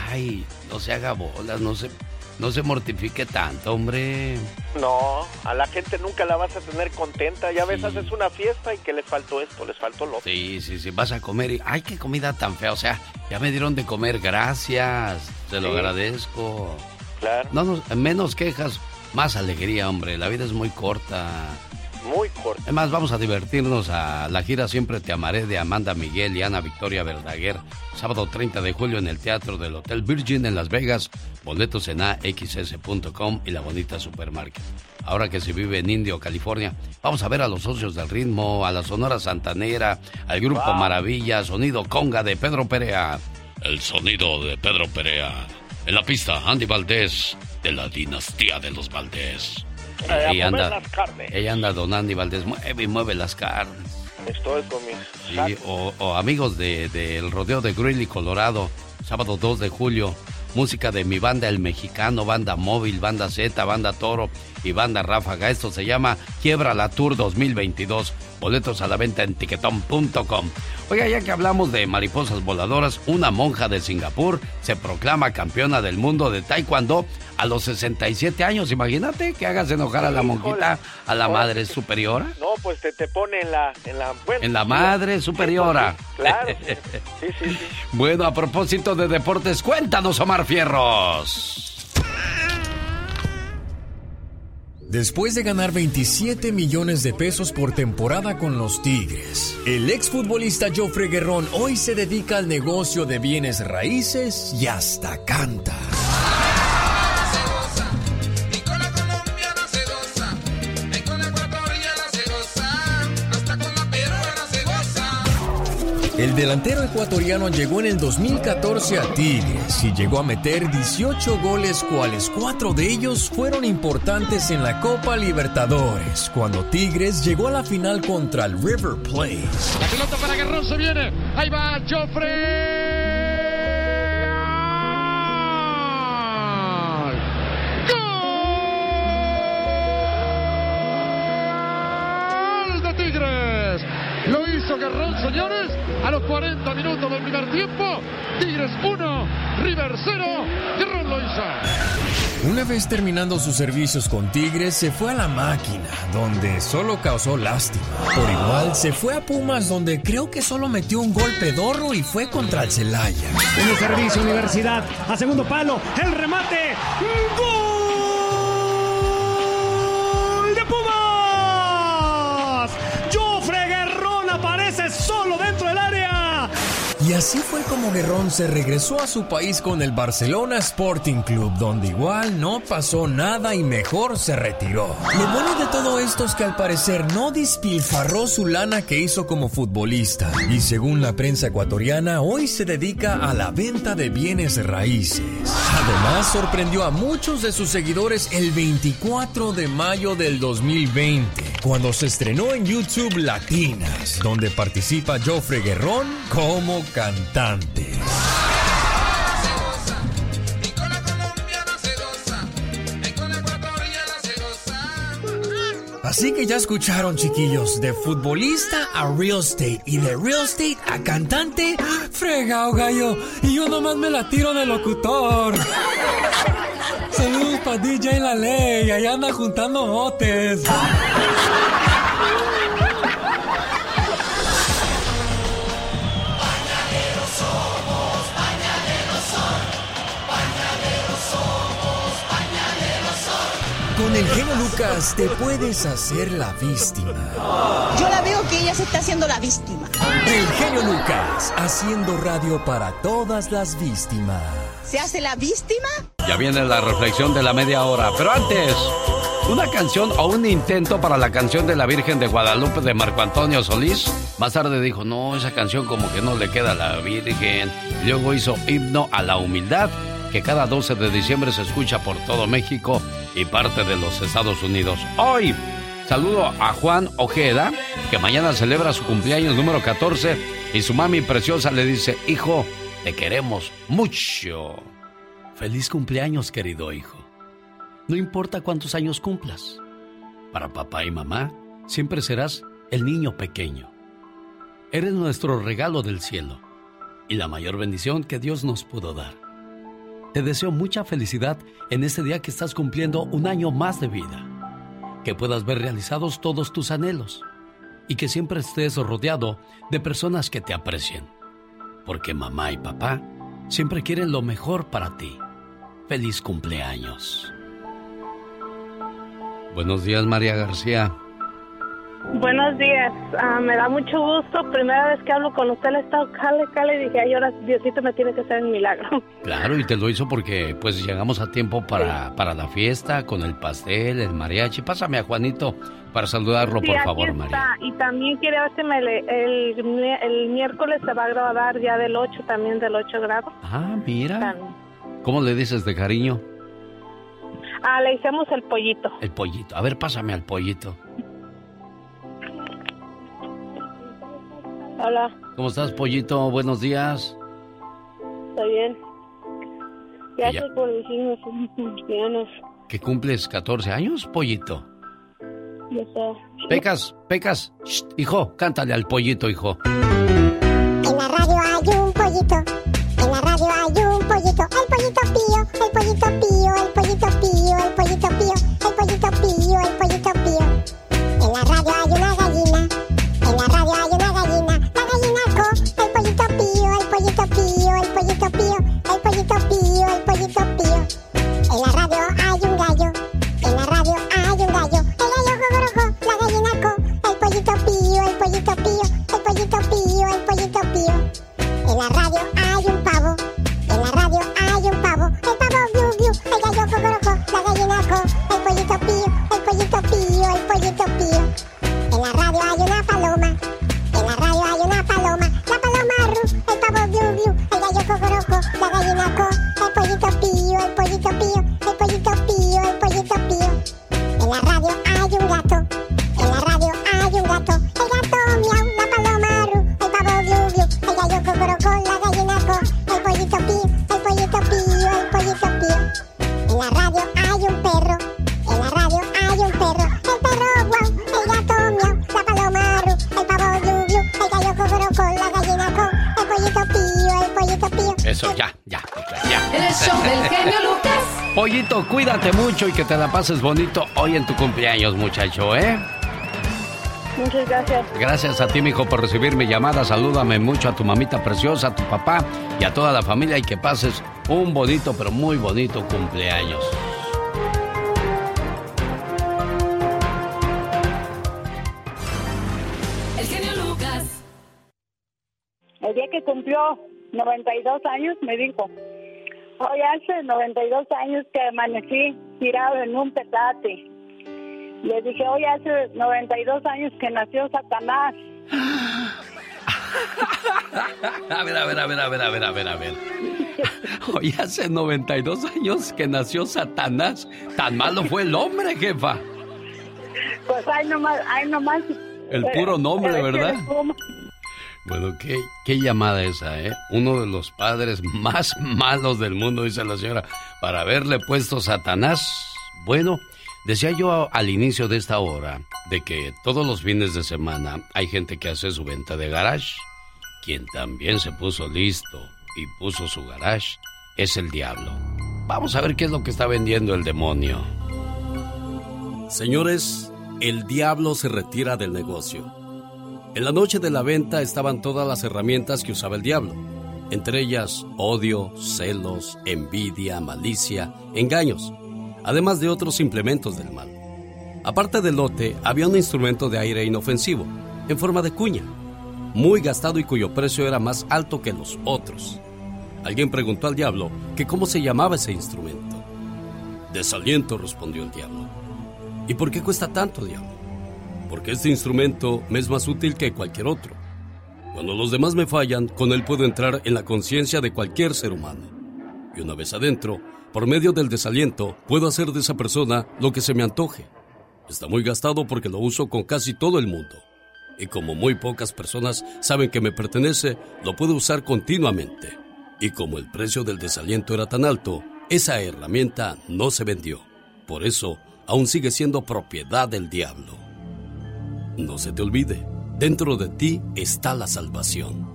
ay, no se haga bolas, no se, no se mortifique tanto, hombre. No, a la gente nunca la vas a tener contenta. Ya ves, haces una fiesta y que les faltó esto, les faltó lo otro. Sí, sí, sí, vas a comer y, ay, qué comida tan fea. O sea, ya me dieron de comer, gracias, te lo Sí. agradezco. Claro. No, nos- menos quejas, más alegría, hombre. La vida es muy corta. Muy corto. Además, vamos a divertirnos a la gira Siempre Te Amaré de Amanda Miguel y Ana Victoria Verdaguer. Sábado 30 de julio en el Teatro del Hotel Virgin en Las Vegas. Boletos en axs.com y la bonita supermarket. Ahora que se vive en Indio, California, vamos a ver a los socios del ritmo, a la Sonora Santanera, al Grupo Wow. Maravilla, Sonido Conga de Pedro Perea. El sonido de Pedro Perea. En la pista, Andy Valdés, de la dinastía de los Valdés. Eh, a Ahí comer anda, las carnes. ella anda Don Andy Valdés, mueve y mueve las carnes. Estoy con mis... Sí, o, o amigos del de, del rodeo de Greeley, Colorado, sábado 2 de julio. Música de mi banda El Mexicano, banda móvil, banda Z, banda Toro y banda Ráfaga. Esto se llama Quiebra la Tour 2022. Boletos a la venta en tiquetón.com. Oiga, ya que hablamos de mariposas voladoras, una monja de Singapur se proclama campeona del mundo de Taekwondo a los 67 años. Imagínate que hagas enojar a la monjita, a la madre superiora. No, pues te, te pone en la... En la, bueno, En la sí, madre sí, superiora. pues, Claro. Sí, sí, sí. Bueno, a propósito de deportes, cuéntanos, Omar Fierros. Después de ganar 27 millones de pesos por temporada con los Tigres, el exfutbolista Joffre Guerrón hoy se dedica al negocio de bienes raíces y hasta canta. Delantero ecuatoriano llegó en el 2014 a Tigres y llegó a meter 18 goles, cuales cuatro de ellos fueron importantes en la Copa Libertadores, cuando Tigres llegó a la final contra el River Plate. La pelota para Guerrón se viene. Ahí va Joffre. ¡Gol de Tigres! Lo hizo Guerrón, señores, a los 40 minutos del primer tiempo. Tigres 1, River 0. Guerrón lo hizo. Una vez terminando sus servicios con Tigres, se fue a la máquina, donde solo causó lástima. Por igual, se fue a Pumas, donde creo que solo metió un gol pedorro y fue contra el Celaya. En el servicio Universidad a segundo palo, el remate. ¡Gol Y así fue como Guerrón se regresó a su país con el Barcelona Sporting Club, donde igual no pasó nada y mejor se retiró. Lo bueno de todo esto es que al parecer no despilfarró su lana que hizo como futbolista. Y según la prensa ecuatoriana, hoy se dedica a la venta de bienes raíces. Además, sorprendió a muchos de sus seguidores el 24 de mayo del 2020, cuando se estrenó en YouTube Latinas, donde participa Joffre Guerrón como cantante. Así que ya escucharon, chiquillos, de futbolista a real estate y de real estate a cantante, fregado gallo, y yo nomás me la tiro de locutor. Saludos para DJ La Ley, ahí anda juntando botes. Con el genio Lucas te puedes hacer la víctima. Yo la veo que ella se está haciendo la víctima. El genio Lucas haciendo radio para todas las víctimas. ¿Se hace la víctima? Ya viene la reflexión de la media hora, pero antes, una canción o un intento para la canción de la Virgen de Guadalupe de Marco Antonio Solís. Más tarde dijo, no, esa canción como que no le queda a la Virgen. Luego hizo himno a la humildad, que cada 12 de diciembre se escucha por todo México y parte de los Estados Unidos. Hoy saludo a Juan Ojeda, que mañana celebra su cumpleaños número 14 y su mami preciosa le dice, hijo, te queremos mucho. Feliz cumpleaños, querido hijo. No importa cuántos años cumplas. Para papá y mamá, siempre serás el niño pequeño. Eres nuestro regalo del cielo y la mayor bendición que Dios nos pudo dar. Te deseo mucha felicidad en este día que estás cumpliendo un año más de vida. Que puedas ver realizados todos tus anhelos y que siempre estés rodeado de personas que te aprecien. Porque mamá y papá siempre quieren lo mejor para ti. Feliz cumpleaños. Buenos días, María García. Buenos días, ah, me da mucho gusto. Primera vez que hablo con usted, le he estado cale, cale y dije, ay, ahora Diosito me tiene que hacer un milagro. Claro, y te lo hizo porque pues llegamos a tiempo para, para la fiesta con el pastel, el mariachi. Pásame a Juanito para saludarlo, Sí, por aquí favor, está. María. Y también quiere ver si me le- el, el miércoles se va a grabar ya del 8, también del 8 grado. Ah, mira. ¿Cómo le dices de cariño? Ah, le hicimos el pollito. El pollito. A ver, pásame al pollito. Hola, ¿Cómo estás, pollito? Buenos días. ¿está bien? Gracias por decirnos cumpleaños. ¿Que cumples 14 años, pollito? Ya está. Pecas, Pecas. Shh, hijo, cántale al pollito, hijo. En la radio hay un pollito. En la radio hay un pollito. El pollito pío, el pollito pío, el pollito pío, el pollito pío, el pollito pío, el pollito pío. En la radio hay una te la pases bonito hoy en tu cumpleaños, muchacho, ¿eh? Muchas gracias. Gracias a ti, mijo, por recibir mi llamada. Salúdame mucho a tu mamita preciosa, a tu papá y a toda la familia y que pases un bonito, pero muy bonito cumpleaños. El genio Lucas. El día que cumplió 92 años me dijo, hoy hace 92 años que amanecí tirado en un petate. Le dije, hoy hace 92 años que nació Satanás. A ver, a ver, a ver, a ver, a ver, a ver, a ver. Hoy hace 92 años que nació Satanás. Tan malo fue el hombre, jefa. Pues hay nomás, hay nomás. El puro nombre, eh, ¿verdad? Bueno, qué, qué llamada esa, ¿eh? Uno de los padres más malos del mundo, dice la señora, para haberle puesto Satanás. Bueno, Decía yo al inicio de esta hora de que todos los fines de semana hay gente que hace su venta de garage. Quien también se puso listo y puso su garage es el diablo. Vamos a ver qué es lo que está vendiendo el demonio. Señores, el diablo se retira del negocio. En la noche de la venta estaban todas las herramientas que usaba el diablo, entre ellas odio, celos, envidia, malicia, engaños además de otros implementos del mal. Aparte del lote, había un instrumento de aire inofensivo, en forma de cuña, muy gastado y cuyo precio era más alto que los otros. Alguien preguntó al diablo que cómo se llamaba ese instrumento. Desaliento, respondió el diablo. ¿Y por qué cuesta tanto, diablo? Porque este instrumento me es más útil que cualquier otro. Cuando los demás me fallan, con él puedo entrar en la conciencia de cualquier ser humano. Y una vez adentro, por medio del desaliento, puedo hacer de esa persona lo que se me antoje. Está muy gastado porque lo uso con casi todo el mundo. Y como muy pocas personas saben que me pertenece, lo puedo usar continuamente. Y como el precio del desaliento era tan alto, esa herramienta no se vendió. Por eso, aún sigue siendo propiedad del diablo. No se te olvide, dentro de ti está la salvación.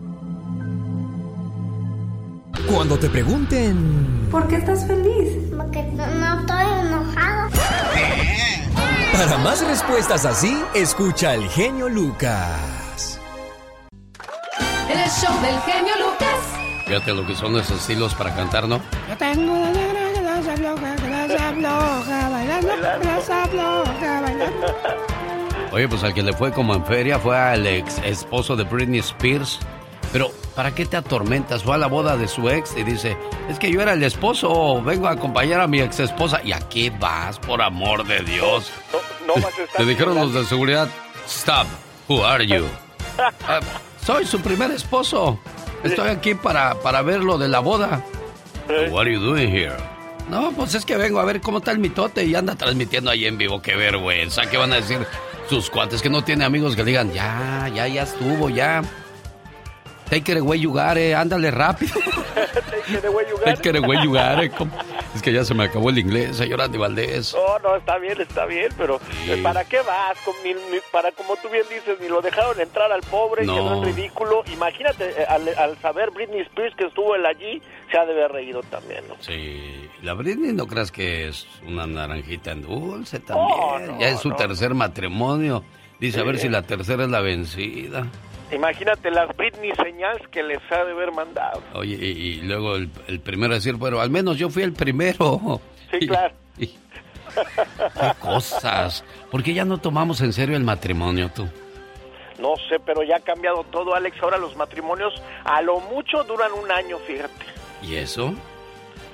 Cuando te pregunten... ¿Por qué estás feliz? Porque no, no estoy enojado. Para más respuestas así, escucha al genio Lucas. El show del genio Lucas. Fíjate lo que son esos estilos para cantar, ¿no? Yo tengo la bailando, bailando. Oye, pues al que le fue como en feria fue al ex esposo de Britney Spears. Pero, ¿para qué te atormentas? Fue a la boda de su ex y dice, es que yo era el esposo, vengo a acompañar a mi ex esposa. ¿Y a qué vas, por amor de Dios? No, no vas a estar Le dijeron los de seguridad, stop, who are you? "Ah, soy su primer esposo. Estoy aquí para, para ver lo de la boda. What are you doing here? No, pues es que vengo a ver cómo está el mitote y anda transmitiendo ahí en vivo. Qué vergüenza. ¿Qué van a decir sus cuates que no tiene amigos que le digan, ya, ya, ya estuvo, ya? Take it away, Yugare, ándale rápido. Take it away, you got Take it. it Yugare. ¿Cómo? Es que ya se me acabó el inglés, señor Andy Valdés. No, no, está bien, está bien, pero eh, ¿para qué vas? Con para, como tú bien dices, ni lo dejaron entrar al pobre, No. quedó en ridículo. Imagínate, eh, al, al saber Britney Spears que estuvo él allí, se ha de haber reído también, ¿no? Sí, la Britney no creas que es una naranjita en dulce también. No, ya es su no. tercer matrimonio. Dice, a ver si la tercera es la vencida. Imagínate las Britney señales que les ha de haber mandado. Oye, y, y luego el, el primero a decir, bueno, al menos yo fui el primero. Sí, claro. Qué cosas. ¿Por qué ya no tomamos en serio el matrimonio tú? No sé, pero ya ha cambiado todo, Alex. Ahora los matrimonios a lo mucho duran un año, fíjate. ¿Y eso?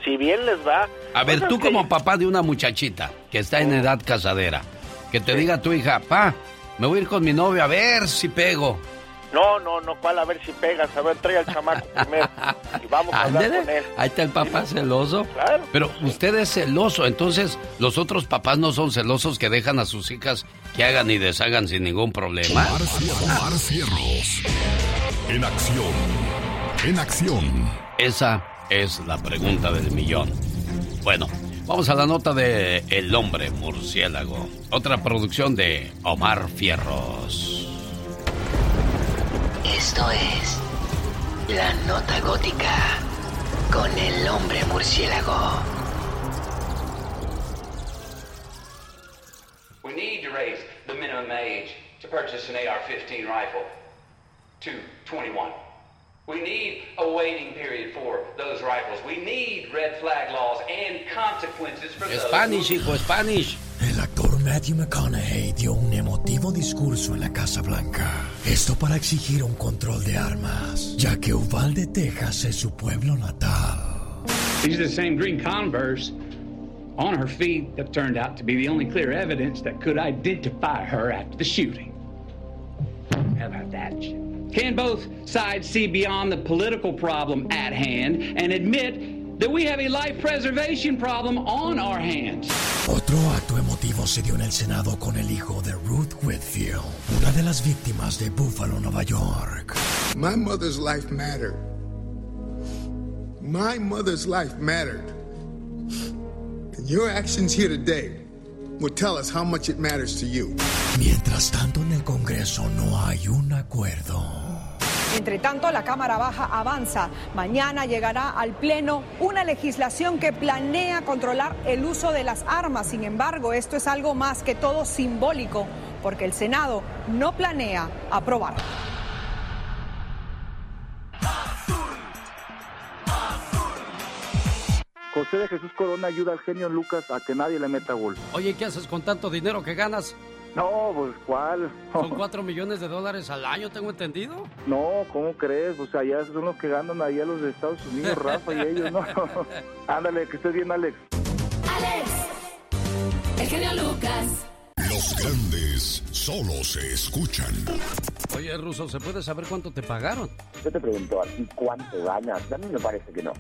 Si bien les va. A ver, tú que- como papá de una muchachita que está en edad casadera, que te diga a tu hija, pa, me voy a ir con mi novio a ver si pego. No, no, no, ¿cuál? A ver si pegas. A ver, trae al chamaco primero. Y vamos a hablar con él. ahí está el papá celoso. Claro. Pero usted es celoso, entonces los otros papás no son celosos que dejan a sus hijas que hagan y deshagan sin ningún problema. Omar, Omar Cierros. En acción. En acción. Esa es la pregunta del millón. Bueno, vamos a la nota de El hombre murciélago. Otra producción de Omar Fierros. Esto es La Nota Gótica con el hombre murciélago. We need to raise the minimum age to purchase an AR-15 rifle to 21. We need a waiting period for those rifles. We need red flag laws and consequences for those. Spanish, hijo, Spanish. El actor Matthew McConaughey dio un emotivo discurso en la Casa Blanca. Esto para exigir un control de armas, ya que Uvalde, Texas es su pueblo natal. These are the same green Converse on her feet that turned out to be the only clear evidence that could identify her after the shooting. How about that? Can both sides see beyond the political problem at hand and admit that we have a life preservation problem on our hands? Otro acto emotivo se dio en el Senado con el hijo de Ruth Whitfield, una de las víctimas de Buffalo, Nueva York. My mother's life mattered. My mother's life mattered. And your actions here today will tell us how much it matters to you. Mientras tanto, en el Congreso no hay un acuerdo. Entre tanto, la Cámara Baja avanza. Mañana llegará al Pleno una legislación que planea controlar el uso de las armas. Sin embargo, esto es algo más que todo simbólico, porque el Senado no planea aprobar. José de Jesús Corona ayuda al genio Lucas a que nadie le meta gol. Oye, ¿qué haces con tanto dinero que ganas? No, pues ¿cuál? Son cuatro millones de dólares al año, tengo entendido. No, ¿cómo crees? O sea, ya son los que ganan ahí a los de Estados Unidos, Rafa y ellos, ¿no? Ándale, que estés bien, Alex. Alex, el genio Lucas. Los grandes solo se escuchan. Oye, Ruso, ¿se puede saber cuánto te pagaron? Yo te pregunto a ti cuánto ganas. A mí me parece que no.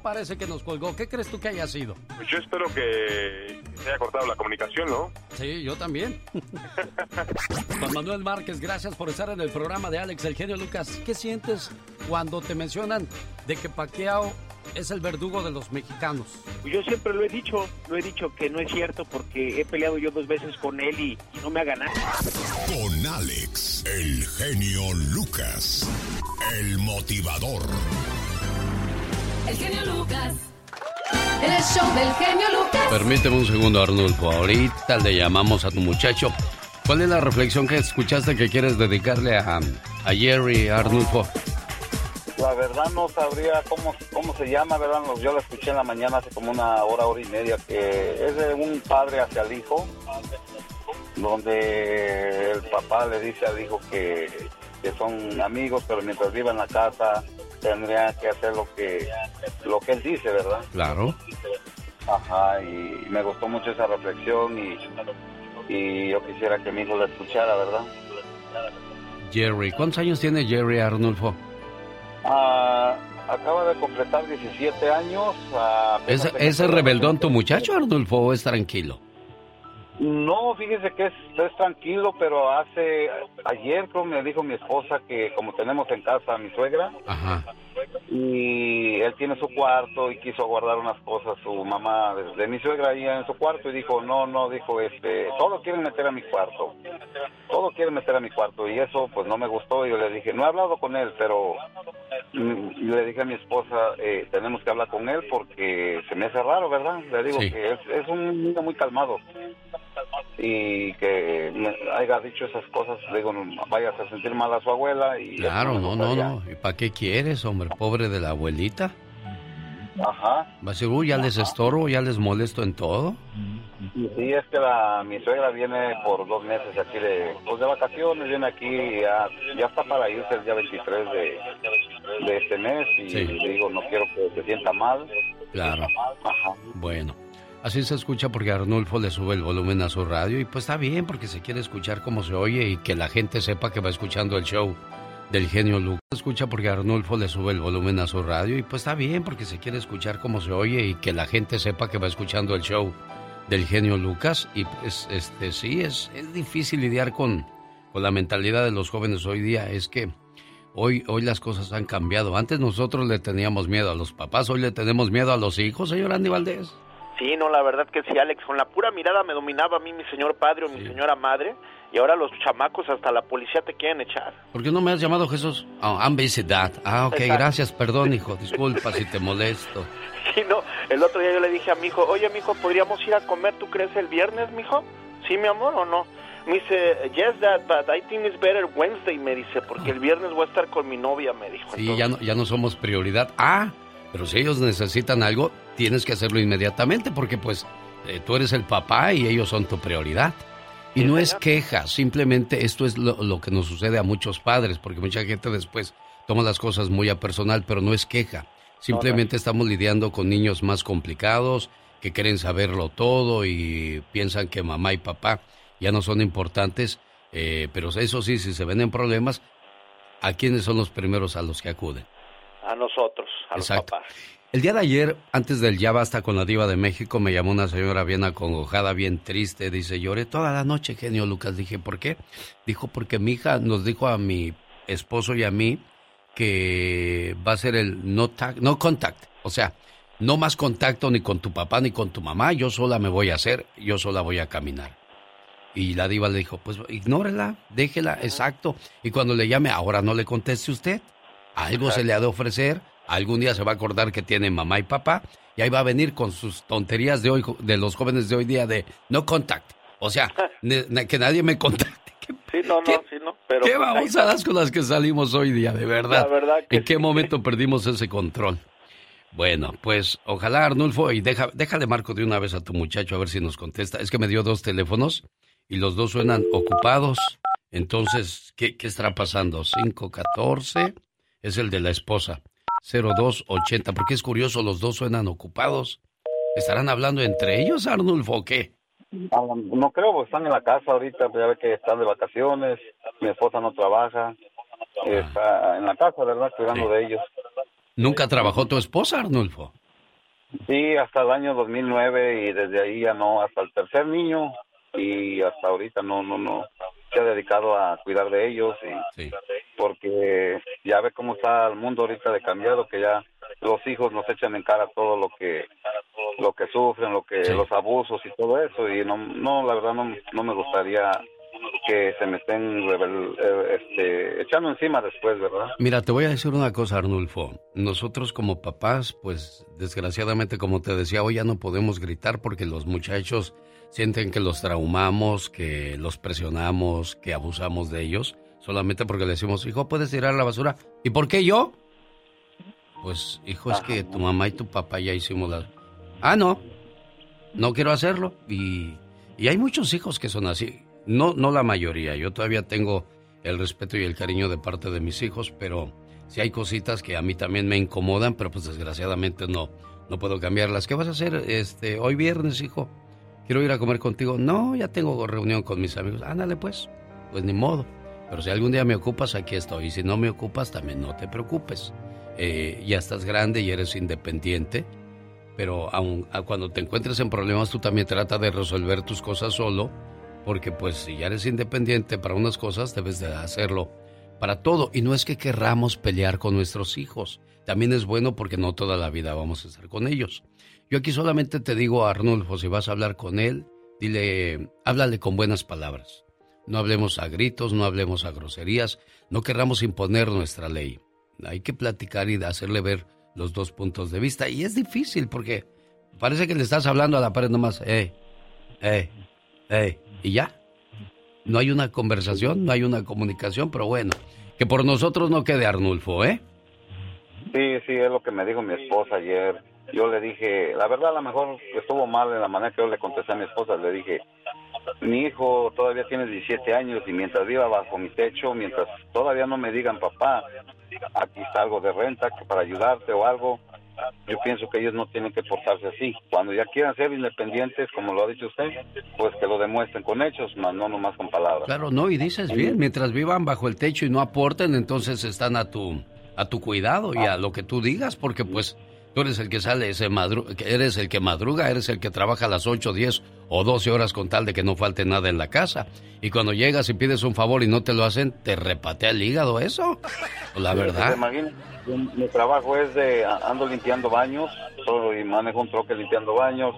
Parece que nos colgó. ¿Qué crees tú que haya sido? Pues yo espero que se haya cortado la comunicación, ¿no? Sí, yo también. Juan Manuel Márquez, gracias por estar en el programa de Alex, el genio Lucas. ¿Qué sientes cuando te mencionan de que Paquiao es el verdugo de los mexicanos? Yo siempre lo he dicho, lo he dicho que no es cierto porque he peleado yo dos veces con él y, y no me ha ganado. Con Alex, el genio Lucas, el motivador. El genio Lucas. El show del genio Lucas. Permíteme un segundo, Arnulfo. Ahorita le llamamos a tu muchacho. ¿Cuál es la reflexión que escuchaste que quieres dedicarle a, a Jerry, Arnulfo? La verdad no sabría cómo, cómo se llama, ¿verdad? Yo la escuché en la mañana hace como una hora, hora y media, que es de un padre hacia el hijo, donde el papá le dice al hijo que, que son amigos, pero mientras viva en la casa tendría que hacer lo que, lo que él dice, ¿verdad? Claro. Ajá, y me gustó mucho esa reflexión y, y yo quisiera que mi hijo la escuchara, ¿verdad? Jerry, ¿cuántos años tiene Jerry, Arnulfo? Ah, acaba de completar 17 años. ah, ¿Es, ¿Es rebeldón tu muchacho, Arnulfo, o es tranquilo? No, fíjese que es, es tranquilo, pero hace ayer creo me dijo mi esposa que como tenemos en casa a mi suegra Ajá. y él tiene su cuarto y quiso guardar unas cosas su mamá de, de mi suegra ahí en su cuarto y dijo no no dijo este todo quieren meter a mi cuarto todo quieren meter a mi cuarto y eso pues no me gustó y yo le dije no he hablado con él pero mm, y le dije a mi esposa eh, tenemos que hablar con él porque se me hace raro verdad le digo Sí. que es, es un niño muy calmado y que me haya dicho esas cosas, digo, no vaya a sentir mal a su abuela y... Claro, no, no, gustaría. no. ¿Y para qué quieres, hombre? Pobre de la abuelita. Ajá. Va a decir, uy, ya les estorbo, ya les molesto en todo. Sí, es que la, mi suegra viene por dos meses aquí de, pues de vacaciones, viene aquí ya, ya está para irse el día 23 de, de este mes y Sí. digo, no quiero que se sienta mal. Claro. Ajá. Bueno, así se escucha porque Arnulfo le sube el volumen a su radio y pues está bien porque se quiere escuchar cómo se oye y que la gente sepa que va escuchando el show del genio Lucas. Escucha porque Arnulfo le sube el volumen a su radio y pues está bien porque se quiere escuchar cómo se oye y que la gente sepa que va escuchando el show del genio Lucas y pues este sí es, es difícil lidiar con, con la mentalidad de los jóvenes hoy día. Es que hoy, hoy las cosas han cambiado. Antes nosotros le teníamos miedo a los papás, hoy le tenemos miedo a los hijos, señor Andy Valdés. Sí, no, la verdad que sí, Alex. Con la pura mirada me dominaba a mí mi señor padre o mi señora madre. Y ahora los chamacos hasta la policía te quieren echar. ¿Por qué no me has llamado Jesús? Oh, I'm busy, Dad. Ah, ok, Exacto. gracias, perdón, hijo. Disculpa si te molesto. Sí, no. El otro día yo le dije a mi hijo, oye, mi hijo, ¿podríamos ir a comer, tú crees, el viernes, mi hijo? Sí, mi amor, o no? Me dice, yes, Dad, but I think it's better Wednesday, me dice, porque el viernes voy a estar con mi novia, me dijo. Sí, ya no, ya no somos prioridad. Ah, pero si ellos necesitan algo, tienes que hacerlo inmediatamente porque pues eh, tú eres el papá y ellos son tu prioridad. Y no es queja, simplemente esto es lo, lo que nos sucede a muchos padres, porque mucha gente después toma las cosas muy a personal, pero no es queja. Simplemente estamos lidiando con niños más complicados, que quieren saberlo todo y piensan que mamá y papá ya no son importantes, eh, pero eso sí, si se ven en problemas, ¿a quiénes son los primeros a los que acuden? A nosotros, a los papás. El día de ayer, antes del Ya Basta con la Diva de México, me llamó una señora bien acongojada, bien triste. Dice, lloré toda la noche, genio Lucas. Dije, ¿por qué? Dijo, porque mi hija nos dijo a mi esposo y a mí que va a ser el no, tag, no contact. O sea, no más contacto ni con tu papá ni con tu mamá, yo sola me voy a hacer, yo sola voy a caminar. Y la diva le dijo, pues ignórela, déjela, exacto. Y cuando le llame, ahora no le conteste usted. Algo se le ha de ofrecer, algún día se va a acordar que tiene mamá y papá, y ahí va a venir con sus tonterías de hoy, de los jóvenes de hoy día de no contact. O sea, que nadie me contacte. Sí, no, no, sí, no. Pero ¿Qué pues, babosadas con las que salimos hoy día, de verdad? La verdad que ¿En qué momento perdimos ese control? Bueno, pues ojalá Arnulfo, y deja, déjale marco de una vez a tu muchacho a ver si nos contesta. Es que me dio dos teléfonos y los dos suenan ocupados. Entonces, ¿qué, qué estará pasando? 514 es el de la esposa. 0280, porque es curioso, los dos suenan ocupados. ¿Estarán hablando entre ellos, Arnulfo, o qué? Ah, No creo, porque están en la casa ahorita, pues ya ve que están de vacaciones, mi esposa no trabaja, está en la casa, ¿verdad? Cuidando de ellos. ¿Nunca trabajó tu esposa, Arnulfo? Sí, hasta el año 2009 y desde ahí ya no, hasta el tercer niño y hasta ahorita no, no, no, se ha dedicado a cuidar de ellos y porque ya ve cómo está el mundo ahorita de cambiado, que ya los hijos nos echan en cara todo lo que lo que sufren, lo que los abusos y todo eso y no, no la verdad no, no me gustaría que se me estén rebel- eh, este, echando encima después, ¿verdad? Mira, te voy a decir una cosa, Arnulfo. Nosotros como papás, pues desgraciadamente, como te decía, hoy ya no podemos gritar porque los muchachos sienten que los traumamos, que los presionamos, que abusamos de ellos, solamente porque le decimos, hijo, ¿puedes tirar la basura? ¿Y por qué yo? Pues, hijo, es que tu mamá y tu papá ya hicimos la... Ah, no, no quiero hacerlo. Y, y hay muchos hijos que son así. No, no la mayoría. Yo todavía tengo el respeto y el cariño de parte de mis hijos, pero sí hay cositas que a mí también me incomodan, pero pues desgraciadamente no, no puedo cambiarlas. ¿Qué vas a hacer este hoy viernes, hijo? Quiero ir a comer contigo. No, ya tengo reunión con mis amigos. Ándale pues, pues ni modo. Pero si algún día me ocupas, aquí estoy. Y si no me ocupas, también no te preocupes. Eh, ya estás grande y eres independiente, pero aun, a cuando te encuentres en problemas, tú también trata de resolver tus cosas solo, porque pues si ya eres independiente para unas cosas, debes de hacerlo para todo. Y no es que querramos pelear con nuestros hijos, también es bueno porque no toda la vida vamos a estar con ellos. Yo aquí solamente te digo a Arnulfo, si vas a hablar con él, dile, háblale con buenas palabras. No hablemos a gritos, no hablemos a groserías, no querramos imponer nuestra ley. Hay que platicar y hacerle ver los dos puntos de vista. Y es difícil porque parece que le estás hablando a la pared nomás, eh, eh, eh, y ya. No hay una conversación, no hay una comunicación, pero bueno, que por nosotros no quede Arnulfo, ¿eh? Sí, sí, es lo que me dijo mi esposa ayer. Yo le dije, la verdad a lo mejor estuvo mal en la manera que yo le contesté a mi esposa. Le dije, mi hijo todavía tiene 17 años y mientras viva bajo mi techo, mientras todavía no me digan, papá, aquí está algo de renta que para ayudarte o algo, yo pienso que ellos no tienen que portarse así. Cuando ya quieran ser independientes, como lo ha dicho usted, pues que lo demuestren con hechos, más no nomás con palabras. Claro, no, y dices bien, mientras vivan bajo el techo y no aporten, entonces están a tu, a tu cuidado y a lo que tú digas, porque pues tú eres el que sale, ese madru eres el que madruga, eres el que trabaja a las 8, 10 o 12 horas con tal de que no falte nada en la casa. Y cuando llegas y pides un favor y no te lo hacen, te repatea el hígado eso. Pues, La verdad. Mi trabajo es de ando limpiando baños, soy manejo un troque limpiando baños.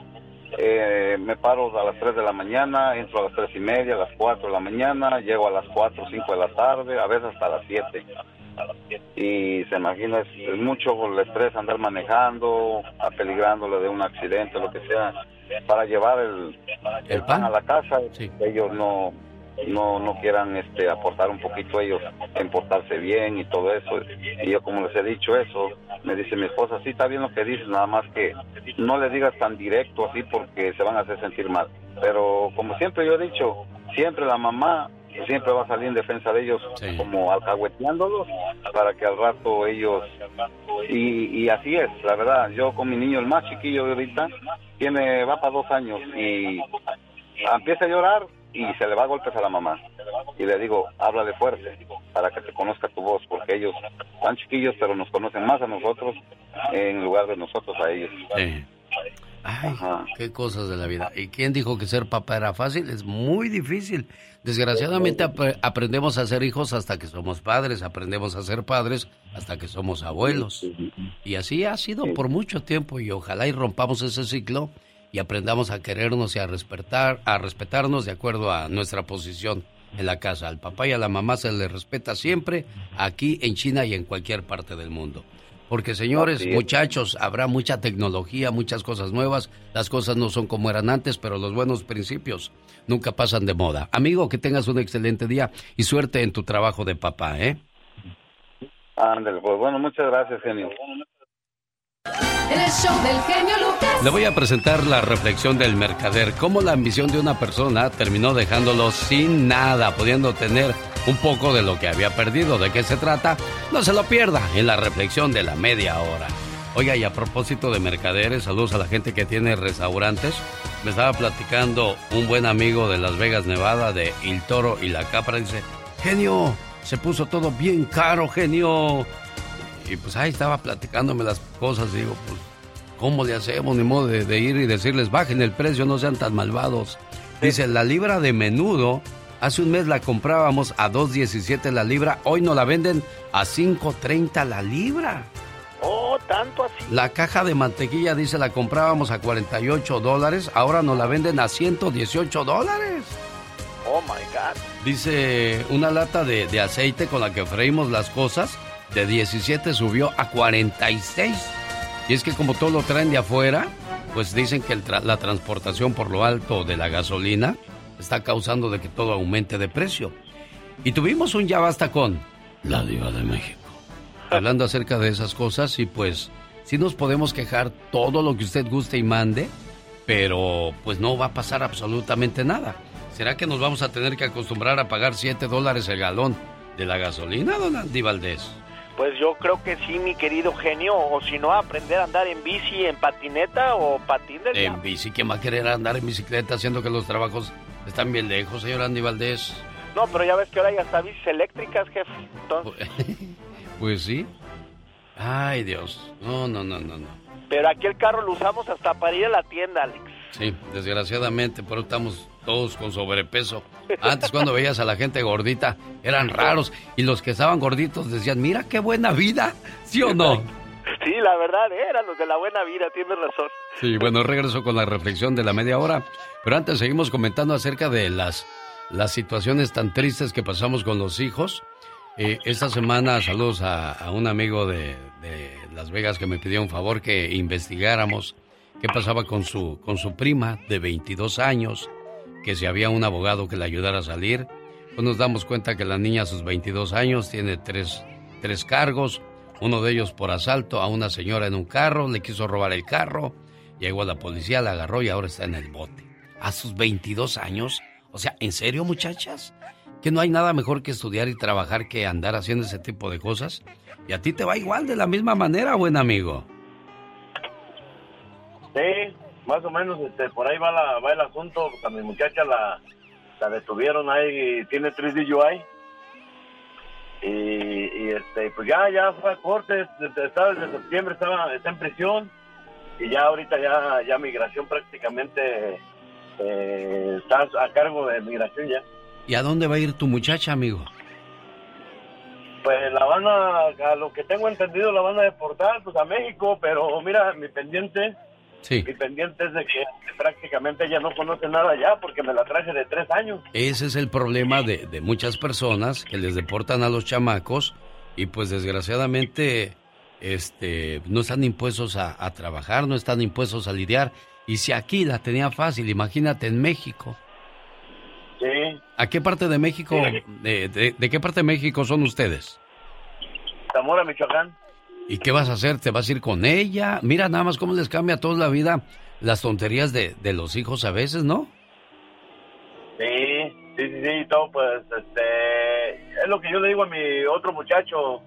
Eh, me paro a las 3 de la mañana, entro a las tres y media, a las 4 de la mañana, llego a las 4 o 5 de la tarde, a veces hasta las 7. Y se imagina, es, es mucho el estrés andar manejando, apeligrándole de un accidente, lo que sea, para llevar el, el pan a la casa. Ellos no, no no quieran este aportar un poquito ellos en portarse bien y todo eso. Y yo como les he dicho eso me dice mi esposa sí está bien lo que dices nada más que no le digas tan directo así porque se van a hacer sentir mal pero como siempre yo he dicho siempre la mamá siempre va a salir en defensa de ellos como alcahueteándolos para que al rato ellos y, y así es la verdad yo con mi niño el más chiquillo de ahorita tiene va para dos años y empieza a llorar y se le va a golpes a la mamá. Y le digo, háblale fuerte para que te conozca tu voz, porque ellos están chiquillos, pero nos conocen más a nosotros en lugar de nosotros a ellos. Sí. Ay, qué cosas de la vida. ¿Y quién dijo que ser papá era fácil? Es muy difícil. Desgraciadamente ap- aprendemos a ser hijos hasta que somos padres, aprendemos a ser padres hasta que somos abuelos. Y así ha sido por mucho tiempo y ojalá y rompamos ese ciclo y aprendamos a querernos y a respetar, a respetarnos de acuerdo a nuestra posición en la casa. Al papá y a la mamá se les respeta siempre, aquí en China y en cualquier parte del mundo. Porque señores, muchachos, habrá mucha tecnología, muchas cosas nuevas, las cosas no son como eran antes, pero los buenos principios nunca pasan de moda. Amigo, que tengas un excelente día y suerte en tu trabajo de papá, ¿eh? Ándale, pues bueno, muchas gracias, genio. En el show del genio Lucas. Le voy a presentar la reflexión del mercader, cómo la ambición de una persona terminó dejándolo sin nada, pudiendo tener un poco de lo que había perdido. ¿De qué se trata? No se lo pierda en la reflexión de la media hora. Oiga, y a propósito de mercaderes, saludos a la gente que tiene restaurantes. Me estaba platicando un buen amigo de Las Vegas, Nevada, de El Toro y la Capra. Dice, genio, se puso todo bien caro, genio. Y pues ahí estaba platicándome las cosas. Digo, pues, ¿cómo le hacemos? Ni modo de, de ir y decirles, bajen el precio, no sean tan malvados. Dice, la libra de menudo, hace un mes la comprábamos a 2.17 la libra, hoy nos la venden a 5.30 la libra. Oh, tanto así. La caja de mantequilla, dice, la comprábamos a 48 dólares, ahora nos la venden a 118 dólares. Oh my God. Dice, una lata de, de aceite con la que freímos las cosas, de 17 subió a 46. Y es que como todo lo traen de afuera, pues dicen que el tra- la transportación por lo alto de la gasolina está causando de que todo aumente de precio. Y tuvimos un ya basta con la diva de México. Hablando acerca de esas cosas y pues sí nos podemos quejar todo lo que usted guste y mande, pero pues no va a pasar absolutamente nada. ¿Será que nos vamos a tener que acostumbrar a pagar 7 dólares el galón de la gasolina, don Andy Valdés? Pues yo creo que sí, mi querido genio. O si no, aprender a andar en bici, en patineta o patín del En bici, ¿quién va a querer andar en bicicleta siendo que los trabajos están bien lejos, señor Andy Valdés? No, pero ya ves que ahora ya está bicis eléctricas, jefe. Entonces, Pues sí. Ay, Dios. No, no, no, no, no. pero aquí el carro lo usamos hasta para ir a la tienda, Alex. Sí, desgraciadamente, pero estamos todos con sobrepeso. Antes cuando veías a la gente gordita, eran raros. Y los que estaban gorditos decían, mira qué buena vida, ¿sí o no? Sí, la verdad, ¿eh? eran los de la buena vida, tienes razón. Sí, bueno, regreso con la reflexión de la media hora. Pero antes seguimos comentando acerca de las, las situaciones tan tristes que pasamos con los hijos. Eh, esta semana, saludos a, un amigo de, de Las Vegas que me pidió un favor que investigáramos qué pasaba con su, con su prima de 22 años, que si había un abogado que le ayudara a salir. Pues nos damos cuenta que la niña a sus 22 años tiene tres, tres cargos, uno de ellos por asalto a una señora en un carro, le quiso robar el carro, llegó a la policía, la agarró y ahora está en el bote. A sus 22 años, o sea, ¿en serio muchachas? ¿Que no hay nada mejor que estudiar y trabajar que andar haciendo ese tipo de cosas? Y a ti te va igual de la misma manera, buen amigo. Sí, más o menos este, por ahí va, la, va el asunto. A mi muchacha la, la detuvieron ahí, tiene tres DUI. Y, y este, pues ya, ya fue a corte, desde, desde septiembre, estaba, está en prisión. Y ya ahorita ya, ya migración prácticamente eh, está a cargo de migración ya. ¿Y a dónde va a ir tu muchacha, amigo? Pues la van a, a lo que tengo entendido, la van a deportar pues a México, pero mira, mi pendiente, Sí. mi pendiente es de que prácticamente ella no conoce nada ya porque me la traje de tres años. Ese es el problema de, de muchas personas que les deportan a los chamacos y pues desgraciadamente este, no están impuestos a, a trabajar, no están impuestos a lidiar. Y si aquí la tenía fácil, imagínate en México. Sí, ¿A qué parte de México, de, de- de qué parte de México son ustedes? Zamora, Michoacán. ¿Y qué vas a hacer? ¿Te vas a ir con ella? Mira nada más cómo les cambia a todos la vida las tonterías de, de los hijos a veces, ¿no? Sí, sí, sí, sí, todo pues, este, es lo que yo le digo a mi otro muchacho,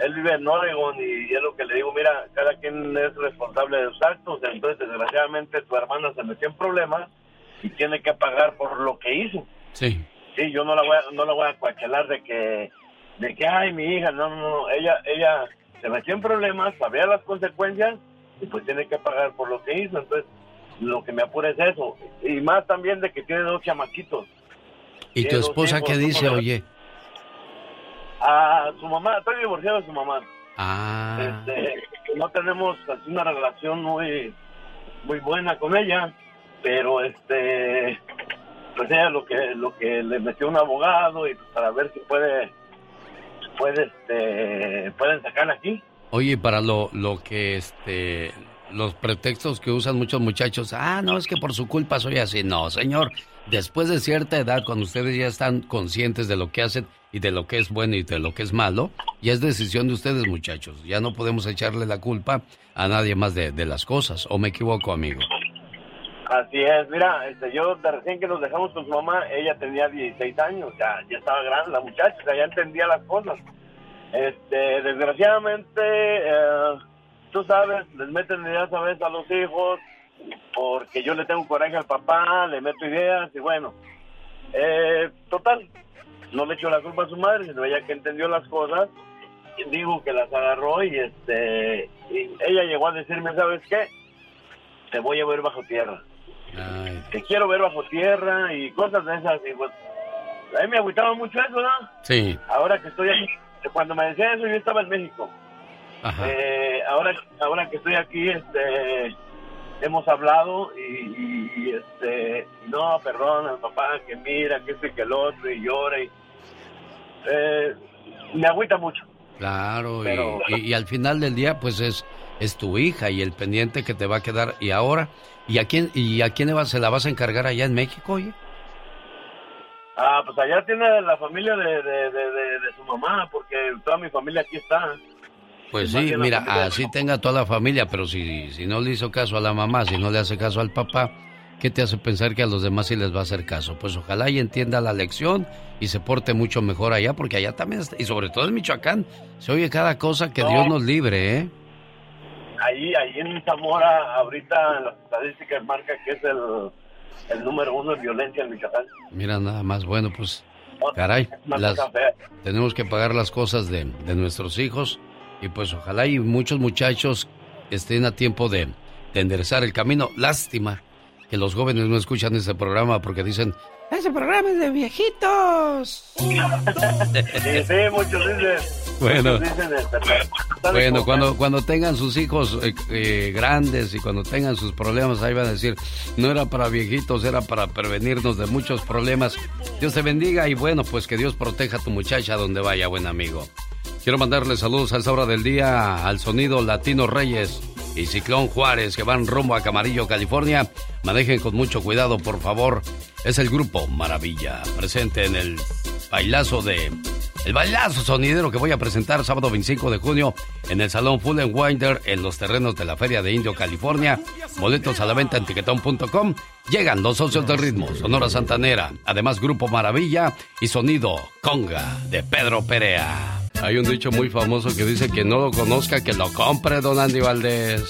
él vive en Oregon y es lo que le digo, mira, cada quien es responsable de sus actos, entonces desgraciadamente tu hermana se metió en problemas y tiene que pagar por lo que hizo. Sí. Sí, yo no la voy a, no la voy a cuachelar de que, de que, ay, mi hija, no, no, no, ella, ella se metió en problemas, sabía las consecuencias y pues tiene que pagar por lo que hizo, entonces lo que me apura es eso. Y más también de que tiene dos chamaquitos. ¿Y tu esposa qué dice, ¿cómo le- oye? A su mamá, estoy divorciado de su mamá. Ah, Este, no tenemos así una relación muy muy buena con ella, pero este pues ella lo que lo que le metió un abogado y para ver si puede puede este pueden sacarla aquí. oye, para lo, lo que, este, los pretextos que usan muchos muchachos, ah, no, es que por su culpa soy así. No, señor, después de cierta edad, cuando ustedes ya están conscientes de lo que hacen y de lo que es bueno y de lo que es malo, ya es decisión de ustedes, muchachos. Ya no podemos echarle la culpa a nadie más de las cosas. ¿O me equivoco, amigo? Así es, mira, este, yo de recién que nos dejamos con su mamá, ella tenía 16 años, ya, ya estaba grande la muchacha, ya entendía las cosas. Este, desgraciadamente, eh, tú sabes, les meten ideas a veces a los hijos, porque yo le tengo coraje al papá, le meto ideas y bueno, eh, total, no le echo la culpa a su madre, sino ella que entendió las cosas, digo que las agarró y este, y ella llegó a decirme, ¿sabes qué? Te voy a ver bajo tierra te quiero ver bajo tierra y cosas de esas. Y pues, a mí me agüitaba mucho eso, ¿no? Sí. Ahora que estoy aquí, cuando me decía eso, yo estaba en México. Ajá. Eh, ahora, ahora que estoy aquí, este, hemos hablado y, este, no, perdona, papá, que mira, que este y que el otro, y llora. Y, eh, me agüita mucho. Claro, y- Pero- y, y al final del día, pues es, es tu hija y el pendiente que te va a quedar. Y ahora, ¿y a quién, y a quién se la vas a encargar allá en México, oye? Ah, pues allá tiene la familia de, de, de, su mamá, porque toda mi familia aquí está. Pues sí, mira, así tenga toda la familia, pero si, si no le hizo caso a la mamá, si no le hace caso al papá, ¿qué te hace pensar que a los demás sí les va a hacer caso? Pues ojalá y entienda la lección y se porte mucho mejor allá, porque allá también, está- y sobre todo en Michoacán, se oye cada cosa que No. Dios nos libre, ¿eh? Ahí, ahí en Zamora, ahorita en las estadísticas marca que es el, el número uno en violencia en Michoacán. Mira, nada más, bueno, pues, caray, las, tenemos que pagar las cosas de, de nuestros hijos y pues ojalá y muchos muchachos estén a tiempo de, de enderezar el camino. Lástima que los jóvenes no escuchan este programa porque dicen, ese programa es de viejitos. Sí, sí, muchos dicen. Bueno. muchos dicen, este, Bueno, cuando, cuando tengan sus hijos eh, eh, grandes y cuando tengan sus problemas, ahí van a decir, no era para viejitos, era para prevenirnos de muchos problemas. Dios te bendiga y bueno, pues que Dios proteja a tu muchacha donde vaya, buen amigo. Quiero mandarle saludos a esta hora del día al sonido Latino Reyes y Ciclón Juárez que van rumbo a Camarillo, California. Manejen con mucho cuidado, por favor. Es el grupo Maravilla, presente en el bailazo de... El bailazo sonidero que voy a presentar sábado 25 de junio en el Salón Full and Winder en los terrenos de la Feria de Indio, California. Boletos a la venta en tiquetón.com. Llegan los socios del ritmo, Sonora Santanera, además Grupo Maravilla y Sonido Conga de Pedro Perea. Hay un dicho muy famoso que dice que no lo conozca, que lo compre, don Andy Valdés.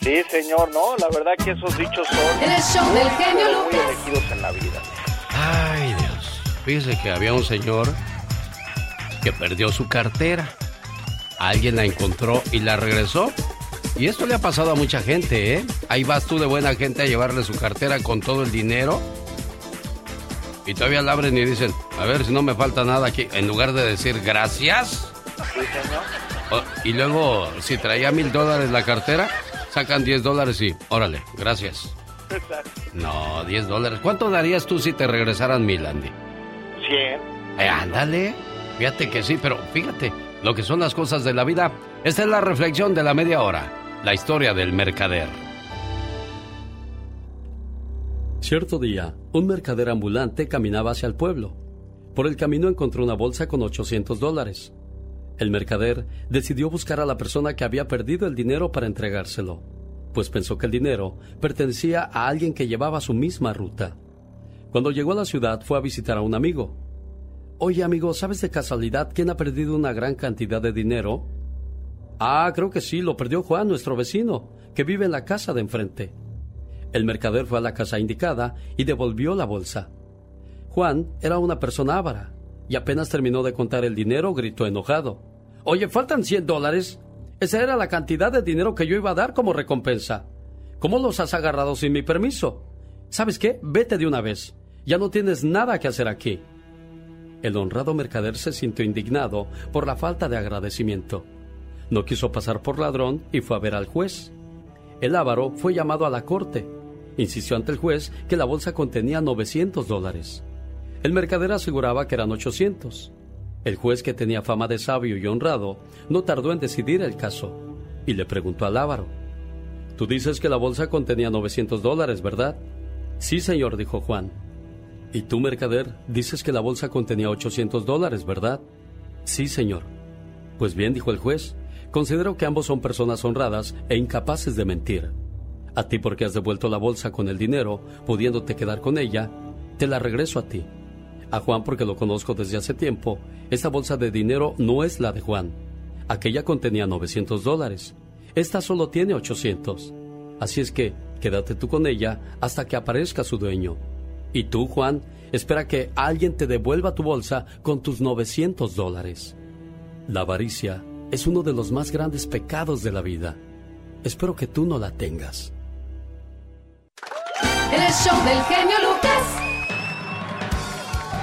Sí, señor, no, la verdad que esos dichos son El show del muy, genio pero muy Lucas. elegidos en la vida. Ay, Dios. Fíjese que había un señor que perdió su cartera. Alguien la encontró y la regresó. Y esto le ha pasado a mucha gente, ¿eh? Ahí vas tú de buena gente a llevarle su cartera con todo el dinero. Y todavía la abren y dicen, a ver si no me falta nada aquí. En lugar de decir gracias. Sí, señor. o- y luego, si traía mil dólares la cartera, sacan 10 dólares y, órale, gracias. No, 10 dólares. ¿Cuánto darías tú si te regresaran mil, Andy? 100. Eh, ándale. Fíjate que sí, pero fíjate lo que son las cosas de la vida. Esta es la reflexión de la media hora. La historia del mercader. Cierto día, un mercader ambulante caminaba hacia el pueblo. Por el camino encontró una bolsa con 800 dólares. El mercader decidió buscar a la persona que había perdido el dinero para entregárselo, pues pensó que el dinero pertenecía a alguien que llevaba su misma ruta. Cuando llegó a la ciudad fue a visitar a un amigo. Oye amigo, ¿sabes de casualidad quién ha perdido una gran cantidad de dinero? Ah, creo que sí, lo perdió Juan, nuestro vecino, que vive en la casa de enfrente. El mercader fue a la casa indicada y devolvió la bolsa. Juan era una persona avara y apenas terminó de contar el dinero gritó enojado. Oye, faltan 100 dólares. Esa era la cantidad de dinero que yo iba a dar como recompensa. ¿Cómo los has agarrado sin mi permiso? ¿Sabes qué? Vete de una vez. Ya no tienes nada que hacer aquí. El honrado mercader se sintió indignado por la falta de agradecimiento. No quiso pasar por ladrón y fue a ver al juez. El avaro fue llamado a la corte. Insistió ante el juez que la bolsa contenía 900 dólares. El mercader aseguraba que eran 800. El juez, que tenía fama de sabio y honrado, no tardó en decidir el caso y le preguntó al avaro. Tú dices que la bolsa contenía 900 dólares, ¿verdad? Sí, señor, dijo Juan. ¿Y tú, mercader, dices que la bolsa contenía 800 dólares, verdad? Sí, señor. Pues bien, dijo el juez, considero que ambos son personas honradas e incapaces de mentir. A ti porque has devuelto la bolsa con el dinero, pudiéndote quedar con ella, te la regreso a ti. A Juan porque lo conozco desde hace tiempo, esta bolsa de dinero no es la de Juan. Aquella contenía 900 dólares. Esta solo tiene 800. Así es que quédate tú con ella hasta que aparezca su dueño. Y tú, Juan, espera que alguien te devuelva tu bolsa con tus 900 dólares. La avaricia es uno de los más grandes pecados de la vida. Espero que tú no la tengas. El show del genio Lucas.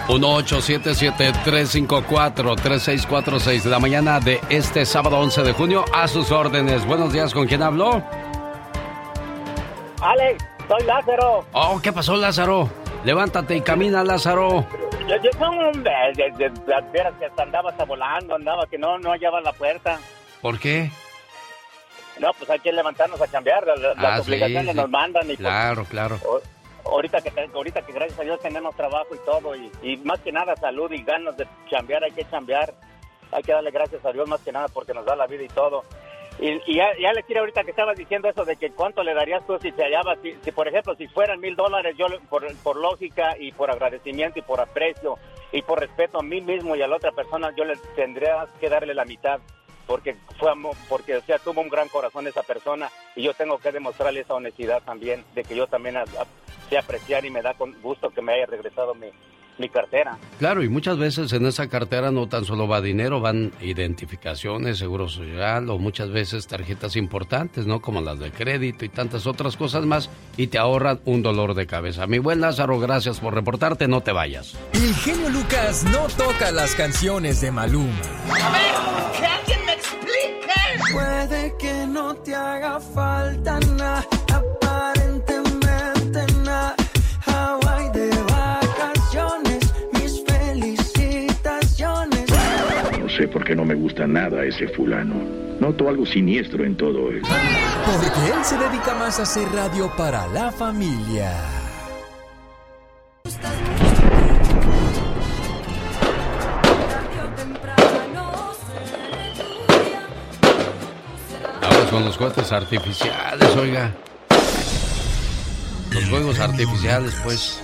1877-354-3646 de la mañana de este sábado 11 de junio a sus órdenes. Buenos días, ¿con quién habló? Alex, soy Lázaro. Oh, ¿qué pasó, Lázaro? Levántate y camina, Lázaro. Yo, yo soy un de, de, de, las veras que hasta andaba hasta volando, andaba que no, no hallaba la puerta. ¿Por qué? No, pues hay que levantarnos a cambiar, las, las Ah, sí, obligaciones sí. nos mandan y pues, Claro, claro. Ahorita que ahorita que gracias a Dios tenemos trabajo y todo y, y más que nada salud y ganas de chambear, hay que chambear. Hay que darle gracias a Dios más que nada porque nos da la vida y todo. Y, y ya, ya le quiero ahorita que estabas diciendo eso de que cuánto le darías tú si te hallabas, si, si, por ejemplo si fueran mil dólares, yo por, por lógica y por agradecimiento y por aprecio y por respeto a mí mismo y a la otra persona, yo le tendría que darle la mitad porque fue porque o sea tuvo un gran corazón esa persona y yo tengo que demostrarle esa honestidad también de que yo también sé apreciar y me da con gusto que me haya regresado mi, mi cartera. Claro, y muchas veces en esa cartera no tan solo va dinero, van identificaciones, seguro social o muchas veces tarjetas importantes, ¿no? Como las de crédito y tantas otras cosas más, y te ahorran un dolor de cabeza. Mi buen Lázaro, gracias por reportarte, no te vayas. El genio Lucas no toca las canciones de Maluma. A ver, que alguien me explique. Puede que no te haga falta nada, No sé por qué no me gusta nada ese fulano. Noto algo siniestro en todo esto. Porque él se dedica más a hacer radio para la familia. Ahora son los cohetes artificiales, oiga. Los juegos artificiales, pues.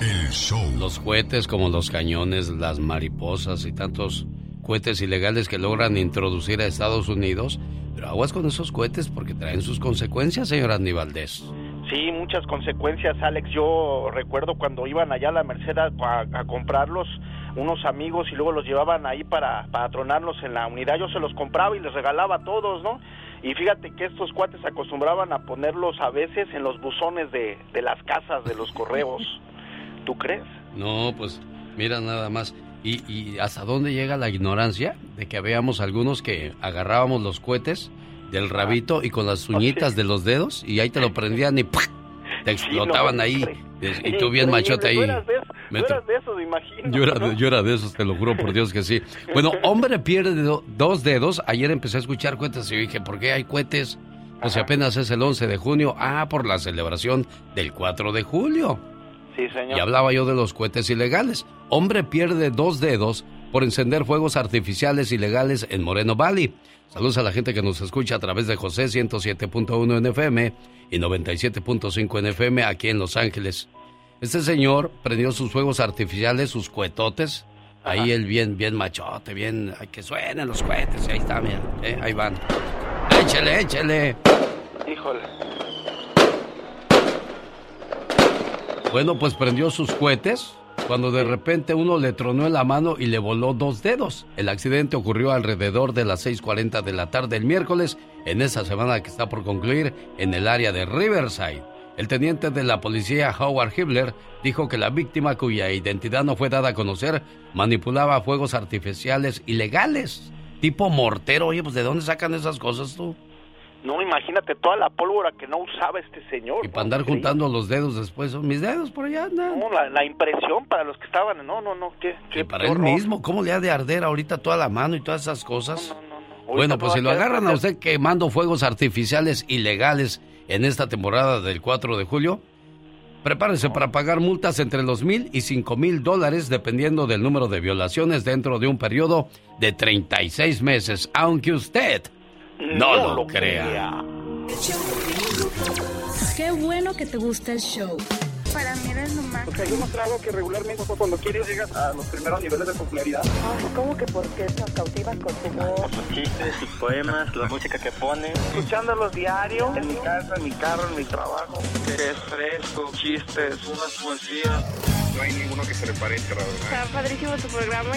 El show. Los cohetes como los cañones, las mariposas y tantos cohetes ilegales que logran introducir a Estados Unidos. Pero aguas con esos cohetes porque traen sus consecuencias, señor Andy Valdés. Sí, muchas consecuencias, Alex. Yo recuerdo cuando iban allá a la Merced a, a- a comprarlos unos amigos y luego los llevaban ahí para, para tronarlos en la unidad. Yo se los compraba y les regalaba a todos, ¿no? Y fíjate que estos cuates acostumbraban a ponerlos a veces en los buzones de, de las casas, de los correos. ¿Tú crees? No, pues mira nada más. ¿Y, y hasta dónde llega la ignorancia de que veamos algunos que agarrábamos los cohetes del rabito y con las uñitas de los dedos y ahí te lo prendían y ¡pah! te explotaban ahí? Y tú bien machote ahí. De, imagino. Yo era, de, yo era de esos, te lo juro por Dios que sí. Bueno, hombre pierde do- dos dedos. Ayer empecé a escuchar cohetes y dije, ¿por qué hay cohetes? Pues si apenas es el 11 de junio. Ah, por la celebración del 4 de julio. Sí, señor. Y hablaba yo de los cohetes ilegales. Hombre pierde dos dedos por encender fuegos artificiales ilegales en Moreno Valley. Saludos a la gente que nos escucha a través de José 107.1 en FM y 97.5 en FM aquí en Los Ángeles. Este señor prendió sus fuegos artificiales, sus cohetotes. Ahí él bien, bien machote, bien, ay, que suenen los cohetes. Ahí está, mira, eh, ahí van. Échele, échele. Híjole. Bueno, pues prendió sus cohetes cuando de repente uno le tronó en la mano y le voló dos dedos. El accidente ocurrió alrededor de las 6.40 de la tarde el miércoles, en esa semana que está por concluir, en el área de Riverside. El teniente de la policía Howard Hibler dijo que la víctima cuya identidad no fue dada a conocer manipulaba fuegos artificiales ilegales, tipo mortero. Oye, pues ¿de dónde sacan esas cosas tú? No, imagínate toda la pólvora que no usaba este señor. Y para andar juntando los dedos después, mis dedos por allá andan. No, la, impresión para los que estaban, no, no, no, qué, qué para él mismo, ¿cómo le ha de arder ahorita toda la mano y todas esas cosas? No, no, no, bueno, pues si lo agarran a usted quemando fuegos artificiales ilegales en esta temporada del 4 de julio, prepárese para pagar multas entre los mil y cinco mil dólares dependiendo del número de violaciones dentro de un periodo de 36 meses, aunque usted no, lo, crea. Qué bueno que te gusta el show. Para mí eres lo más. Porque yo mostrado que regularmente cuando quieres llegas a los primeros niveles de popularidad. Ay, ¿cómo que por qué nos cautivas con tu voz? Sus chistes, sus poemas, la música que pone. Escuchándolos diario. En mi casa, en mi carro, en mi trabajo. Es fresco, chistes, unas poesías. No hay ninguno que se le parezca, la verdad. Está padrísimo tu programa.